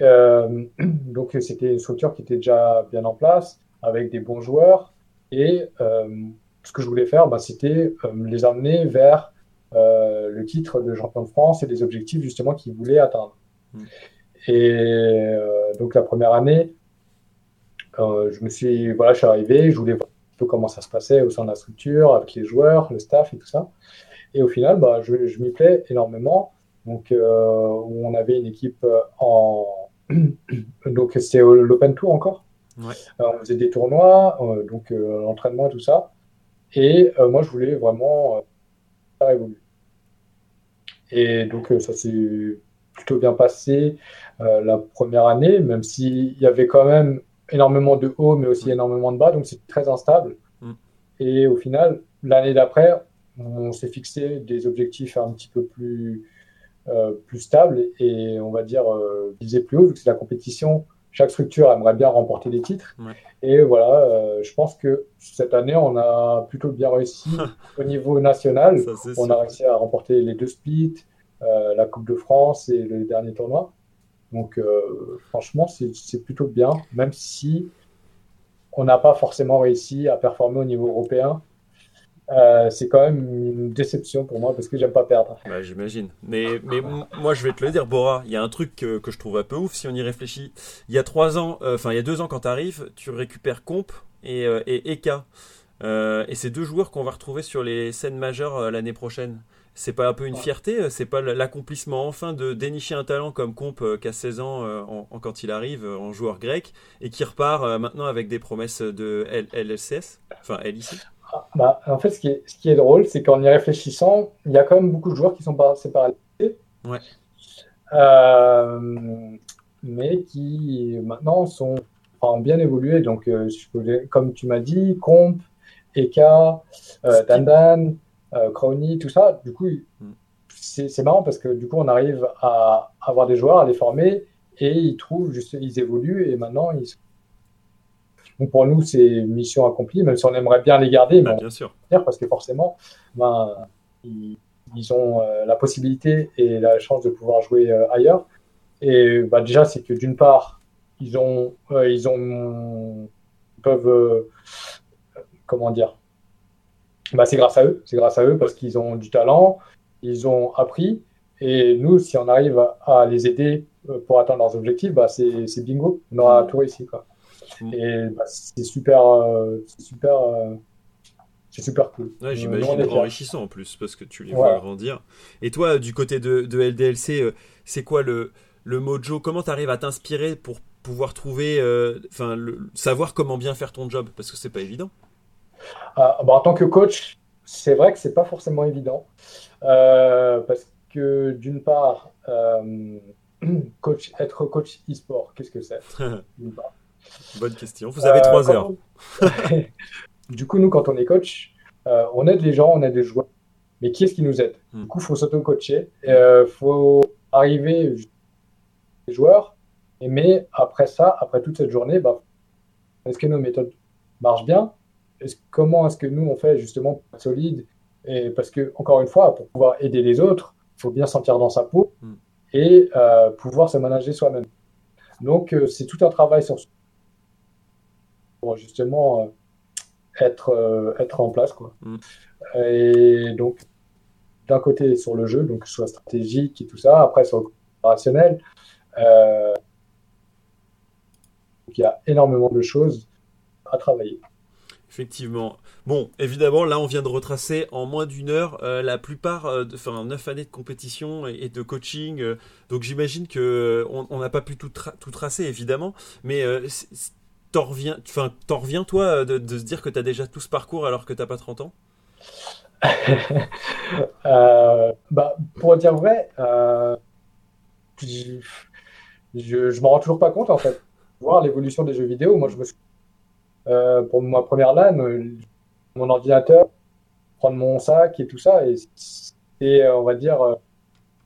donc c'était une structure qui était déjà bien en place, avec des bons joueurs. Et ce que je voulais faire, bah, c'était les amener vers le titre de champion de France et les objectifs justement qu'ils voulaient atteindre. Mm. Et donc la première année, je me suis, voilà, je suis arrivé, je voulais voir un peu comment ça se passait au sein de la structure, avec les joueurs, le staff et tout ça. Et au final, bah, je, je m'y plais énormément. Donc, euh, on avait une équipe en. donc, c'était l'Open Tour encore. Ouais. Euh, on faisait des tournois, euh, donc l'entraînement et tout ça. Et moi, je voulais vraiment faire évoluer. Et donc, ça s'est plutôt bien passé la première année, même s'il y avait quand même énormément de hauts, mais aussi énormément de bas, donc c'est très instable. Mm. Et au final, l'année d'après, on s'est fixé des objectifs un petit peu plus, euh, plus stables et on va dire euh, viser plus haut, vu que c'est la compétition. Chaque structure aimerait bien remporter des titres. Et voilà, euh, je pense que cette année, on a plutôt bien réussi au niveau national. on a réussi à remporter les deux splits, la Coupe de France et le dernier tournoi. Donc, euh, franchement, c'est plutôt bien, même si on n'a pas forcément réussi à performer au niveau européen. Euh, c'est quand même une déception pour moi parce que j'aime pas perdre. J'imagine. Mais, moi, je vais te le dire, Bora, il y a un truc que, je trouve un peu ouf si on y réfléchit. Il y a trois ans, euh, enfin, il y a deux ans quand tu arrives, tu récupères Comp et Eka. et c'est deux joueurs qu'on va retrouver sur les scènes majeures l'année prochaine. C'est pas un peu une fierté euh, C'est pas l'accomplissement enfin de dénicher un talent comme Comp euh, qui a 16 ans euh, en, quand il arrive en joueur grec et qui repart maintenant avec des promesses de LLCS, enfin LIC ah, bah, En fait, ce qui est, ce qui est drôle, c'est qu'en y réfléchissant, il y a quand même beaucoup de joueurs qui sont séparés. Ouais. mais qui maintenant sont enfin, bien évolué. Donc, euh, je comme tu m'as dit, Comp, Eka, euh. Dandan, euh, Crowny, tout ça. Du coup, Mm. c'est marrant parce que du coup, on arrive à avoir des joueurs, à les former et ils trouvent, juste, ils évoluent et maintenant, ils sont- Donc, pour nous, c'est mission accomplie, même si on aimerait bien les garder, mais Bah, bien sûr. parce que forcément, ben, ils, ils ont euh, la possibilité et la chance de pouvoir jouer euh, ailleurs. Et bah, déjà, c'est que d'une part, ils ont, euh, ils ont, ils peuvent, euh, comment dire, bah, c'est grâce à eux, c'est grâce à eux parce qu'ils ont du talent, ils ont appris. Et nous, si on arrive à, à les aider euh, pour atteindre leurs objectifs, bah, c'est bingo, on aura tout réussi, quoi. Mm. Et bah, c'est super, euh, c'est super, euh, c'est super cool. Ouais, Euh, J'imagine enrichissant en plus parce que tu les vois grandir. Et toi, du côté de, de LDLC, c'est quoi le, le mojo? Comment tu arrives à t'inspirer pour pouvoir trouver, enfin, savoir comment bien faire ton job? Parce que c'est pas évident. Ah, bah, en tant que coach, c'est vrai que c'est pas forcément évident Euh, parce que d'une part, euh, coach, être coach e-sport, qu'est-ce que c'est? Bonne question. Vous avez Euh, trois quand heures. on- Du coup, nous, quand on est coach, euh, on aide les gens, on aide les joueurs. Mais qui est-ce qui nous aide? Hmm. Du coup, il faut s'auto-coacher. Il faut arriver les joueurs. Mais après ça, après toute cette journée, bah, est-ce que nos méthodes marchent bien? Comment est-ce que nous, on fait justement pour être solide? Et parce que, encore une fois, pour pouvoir aider les autres, il faut bien sentir dans sa peau Hmm. et euh, pouvoir se manager soi-même. Donc, euh, c'est tout un travail sur pour justement euh, être, être en place, quoi. Mm. Et donc, d'un côté sur le jeu, donc soit stratégique et tout ça, après sur le opérationnel, donc, il y a énormément de choses à travailler. Effectivement. Bon, évidemment, là, on vient de retracer en moins d'une heure euh, la plupart, euh, enfin, neuf années de compétition et, de coaching. euh, donc, j'imagine que on n'a pas pu tout, tra- tout tracer, évidemment. Mais t'en reviens, reviens toi de, se dire que t'as déjà tout ce parcours alors que t'as pas 30 ans? Bah, pour dire vrai, je, je, je m'en rends toujours pas compte en fait. Voir l'évolution des jeux vidéo, moi je me suis, euh, pour ma première LAN, euh, mon ordinateur, prendre mon sac et tout ça, et, et euh, on va dire,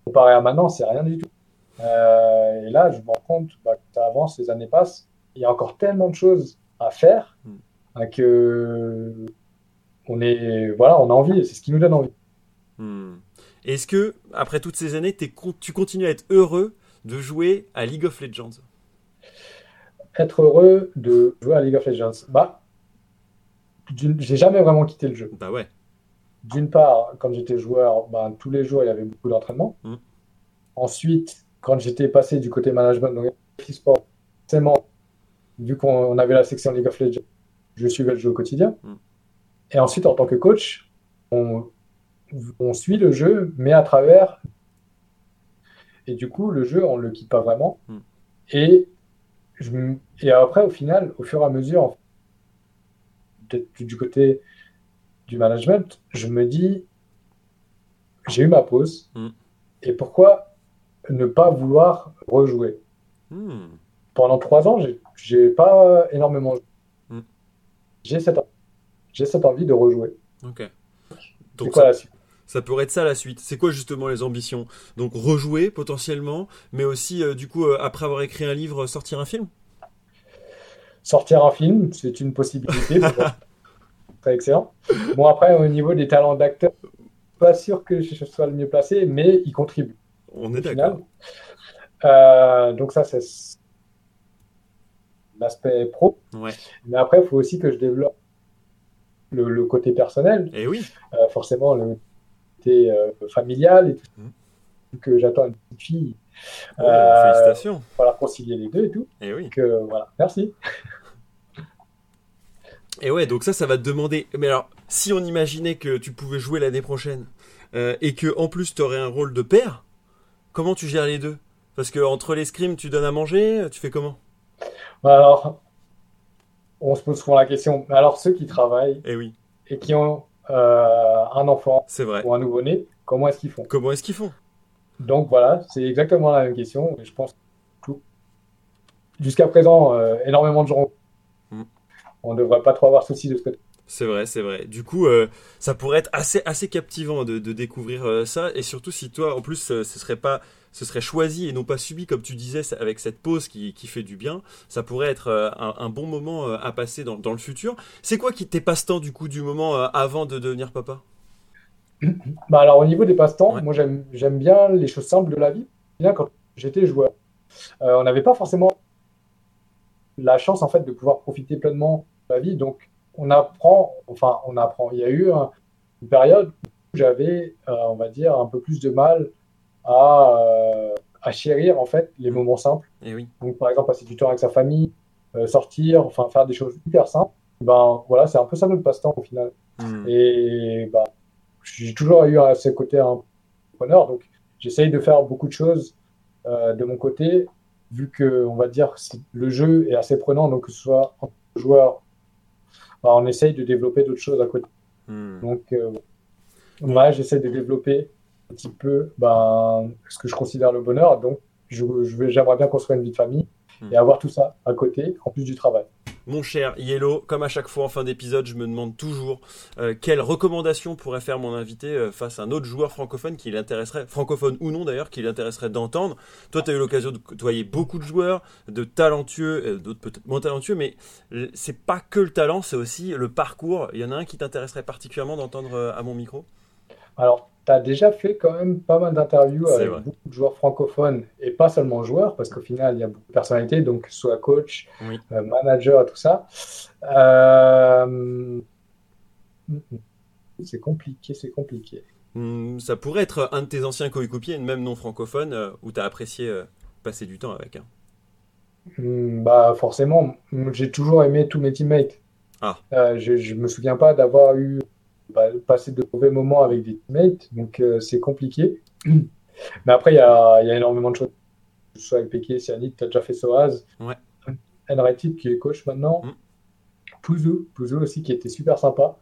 comparé à maintenant, c'est rien du tout. Euh, et là, je me rends compte bah, que ça avance, les années passent, il y a encore tellement de choses à faire Mm. hein, que on est, voilà, on a envie, et c'est ce qui nous donne envie. Hmm. Est-ce que, après toutes ces années, tu continues à être heureux de jouer à League of Legends? Être heureux de jouer à League of Legends Bah, j'ai jamais vraiment quitté le jeu. Bah ouais. D'une part, quand j'étais joueur, ben, tous les jours, il y avait beaucoup d'entraînement. Mm. Ensuite, quand j'étais passé du côté management, donc e-sport, forcément, vu qu'on avait la section League of Legends, je suivais le jeu au quotidien. Mm. Et ensuite, en tant que coach, on, on suit le jeu, mais à travers. Et du coup, le jeu, on ne le quitte pas vraiment. Mm. Et, je, et après, au final, au fur et à mesure, peut-être plus du côté du management, je me dis, j'ai eu ma pause, Mm. et pourquoi ne pas vouloir rejouer? Hmm. Pendant trois ans, j'ai- pas énormément joué. Mm. J'ai cette, envie de rejouer. Ok. Donc quoi ça? Ça pourrait être ça la suite. C'est quoi justement les ambitions? Donc rejouer potentiellement, mais aussi euh, du coup euh, après avoir écrit un livre, euh, sortir un film? Sortir un film, c'est une possibilité. très excellent. Bon, après, au niveau des talents d'acteur, pas sûr que je sois le mieux placé, mais il contribue. On est d'accord. Euh, donc ça, c'est l'aspect pro. Ouais. Mais après, il faut aussi que je développe le, le côté personnel, Et oui. euh, forcément le euh, familial et tout. Mhm. Que j'attends une petite fille. Oh, félicitations. Voilà, concilier les deux et tout. Et oui. Donc, voilà, merci. Et ouais, donc ça, ça va te demander. Mais alors, si on imaginait que tu pouvais jouer l'année prochaine euh, et que en plus tu aurais un rôle de père, comment tu gères les deux? Parce que entre les scrims, tu donnes à manger, tu fais comment? Alors, on se pose souvent la question. Alors, ceux qui travaillent Eh oui, et qui ont euh, un enfant vrai. ou un nouveau-né, comment est-ce qu'ils font? Comment est-ce qu'ils font? Donc voilà, c'est exactement la même question. Et je pense que jusqu'à présent, euh, énormément de gens. Mm. On ne devrait pas trop avoir souci de ce côté. C'est vrai, c'est vrai. Du coup, euh, ça pourrait être assez, assez captivant de, de découvrir ça, et surtout si toi, en plus, ce serait pas, ce serait choisi et non pas subi, comme tu disais, avec cette pause qui, qui fait du bien. Ça pourrait être euh, un, un bon moment euh, à passer dans, dans le futur. C'est quoi qui tes passe-temps du coup du moment euh, avant de devenir papa? Bah alors, au niveau des passe-temps, Ouais. moi, j'aime, j'aime bien les choses simples de la vie. Bien quand j'étais joueur. Euh, on n'avait pas forcément la chance, en fait, de pouvoir profiter pleinement de la vie. Donc, on apprend, enfin, on apprend. Il y a eu un- une période où j'avais, euh, on va dire, un peu plus de mal à, euh, à chérir, en fait, les moments simples. Eh oui. Donc, par exemple, passer du temps avec sa famille, euh, sortir, enfin, faire des choses hyper simples. Ben, voilà, c'est un peu ça notre passe-temps au final. Hmm. Et bah, j'ai toujours eu à ce côté entrepreneur, donc j'essaye de faire beaucoup de choses euh, de mon côté, vu que, on va dire, le jeu est assez prenant, donc que ce soit en joueur, bah, on essaye de développer d'autres choses à côté. Hmm. Donc, euh, moi, j'essaie de développer un petit peu ben, ce que je considère le bonheur. Donc, je, je j'aimerais bien construire une vie de famille Hmm. et avoir tout ça à côté, en plus du travail. Mon cher Yellow, comme à chaque fois en fin d'épisode, je me demande toujours euh, quelle recommandation pourrait faire mon invité euh, face à un autre joueur francophone qui l'intéresserait, francophone ou non d'ailleurs, qui l'intéresserait d'entendre. Toi, tu as eu l'occasion de côtoyer beaucoup de joueurs, de talentueux, euh, d'autres peut-être moins talentueux, mais c'est pas que le talent, c'est aussi le parcours. Il y en a un qui t'intéresserait particulièrement d'entendre euh, à mon micro? Alors, tu as déjà fait quand même pas mal d'interviews avec vrai. beaucoup de joueurs francophones et pas seulement joueurs, parce qu'au final, il y a beaucoup de personnalités, donc soit coach, Oui. euh, manager et tout ça. Euh, C'est compliqué, c'est compliqué. Hmm, Ça pourrait être un de tes anciens coéquipiers, même non francophone, euh, où tu as apprécié passer du temps avec. hein. Hmm, Bah, forcément, j'ai toujours aimé tous mes teammates. Ah. Euh, je, je me souviens pas d'avoir eu bah, passé de mauvais moments avec des teammates, donc euh, c'est compliqué. Mais après, il y a, il y a énormément de choses. Que ce soit avec Peke, Cyanide, tu as déjà fait Soaz. Ouais. Qui est coach maintenant. Mm. Pouzou, Pouzou aussi qui était super sympa.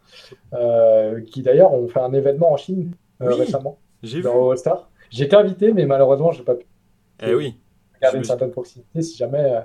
Euh, qui d'ailleurs ont fait un événement en Chine euh, Oui, récemment, J'ai vu. dans All Star. J'étais invité, mais malheureusement, j'ai pas pu Eh oui. garder une certaine proximité si jamais.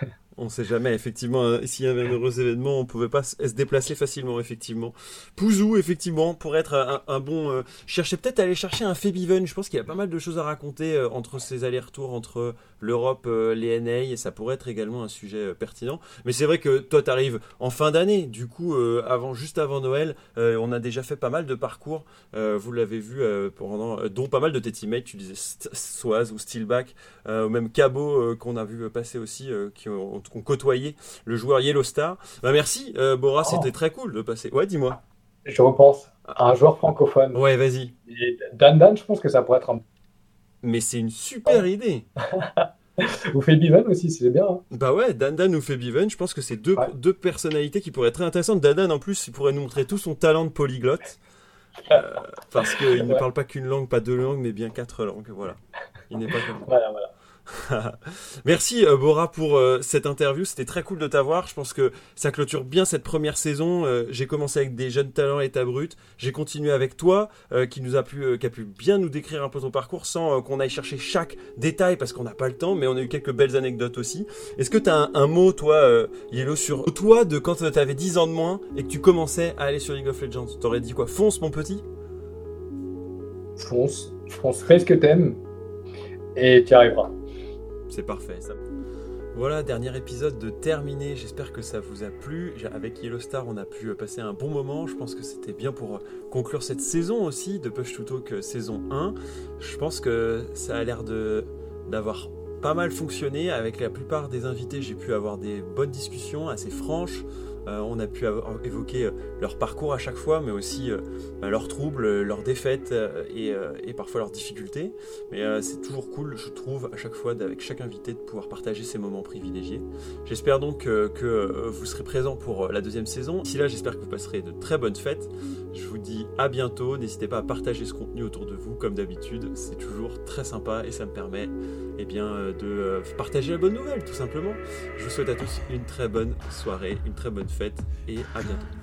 On sait jamais, effectivement, euh, s'il y avait un heureux événement, on pouvait pas se déplacer facilement, effectivement. Pouzou, effectivement, pourrait être un, bon... Euh, chercher peut-être aller chercher un Febiven, je pense qu'il y a pas mal de choses à raconter euh, entre ces allers-retours entre l'Europe, euh, les NA, et ça pourrait être également un sujet euh, pertinent. Mais c'est vrai que toi, tu arrives en fin d'année, du coup, avant, juste avant Noël, on a déjà fait pas mal de parcours, vous l'avez vu, pendant, dont pas mal de tes teammates, tu disais Soaz ou Steelback, ou même Cabo qu'on a vu passer aussi, qui ont, ont côtoyé le joueur Yellow Star. Bah merci euh, Bora, Oh. c'était très cool de passer. Ouais, dis-moi. Je repense à un joueur francophone. Ouais, vas-y. Dan Dan, je pense que ça pourrait être un. Mais c'est une super idée. Vous faites Biven aussi, c'est bien. hein. Bah ouais, Dandan ou Febiven, je pense que c'est deux, Ouais. deux personnalités qui pourraient être très intéressantes. Dandan en plus, il pourrait nous montrer tout son talent de polyglotte. Euh, parce qu'il ne parle pas qu'une langue, pas deux langues, mais bien quatre langues. Voilà. Il n'est pas comme Voilà, voilà. Merci euh, Bora pour euh, cette interview, c'était très cool de t'avoir. Je pense que ça clôture bien cette première saison. Euh, j'ai commencé avec des jeunes talents état brut, j'ai continué avec toi euh, qui nous a pu euh, qui a pu bien nous décrire un peu ton parcours sans euh, qu'on aille chercher chaque détail parce qu'on n'a pas le temps, mais on a eu quelques belles anecdotes aussi. Est-ce que tu as un, mot toi Yellow sur toi de quand tu avais 10 ans de moins et que tu commençais à aller sur League of Legends? T'aurais dit quoi? Fonce mon petit Fonce, fonce, fais ce que t'aimes et tu arriveras. C'est parfait. Ça. Voilà, dernier épisode de terminé. J'espère que ça vous a plu. Avec Yellow Star, on a pu euh, passer un bon moment. Je pense que c'était bien pour euh, conclure cette saison aussi de Push to Talk euh, saison 1. Je pense que ça a l'air d'avoir pas mal fonctionné. Avec la plupart des invités, j'ai pu avoir des bonnes discussions assez franches. Euh, on a pu évoquer euh, leur parcours à chaque fois, mais aussi euh, bah, leurs troubles, leurs défaites et, parfois leurs difficultés. Mais c'est toujours cool, je trouve, à chaque fois, avec chaque invité, de pouvoir partager ces moments privilégiés. J'espère donc que vous serez présents pour la deuxième saison. D'ici là, j'espère que vous passerez de très bonnes fêtes. Je vous dis à bientôt. N'hésitez pas à partager ce contenu autour de vous, comme d'habitude. C'est toujours très sympa et ça me permet eh bien, de partager la bonne nouvelle, tout simplement. Je vous souhaite à tous une très bonne soirée, une très bonne fête et à bientôt.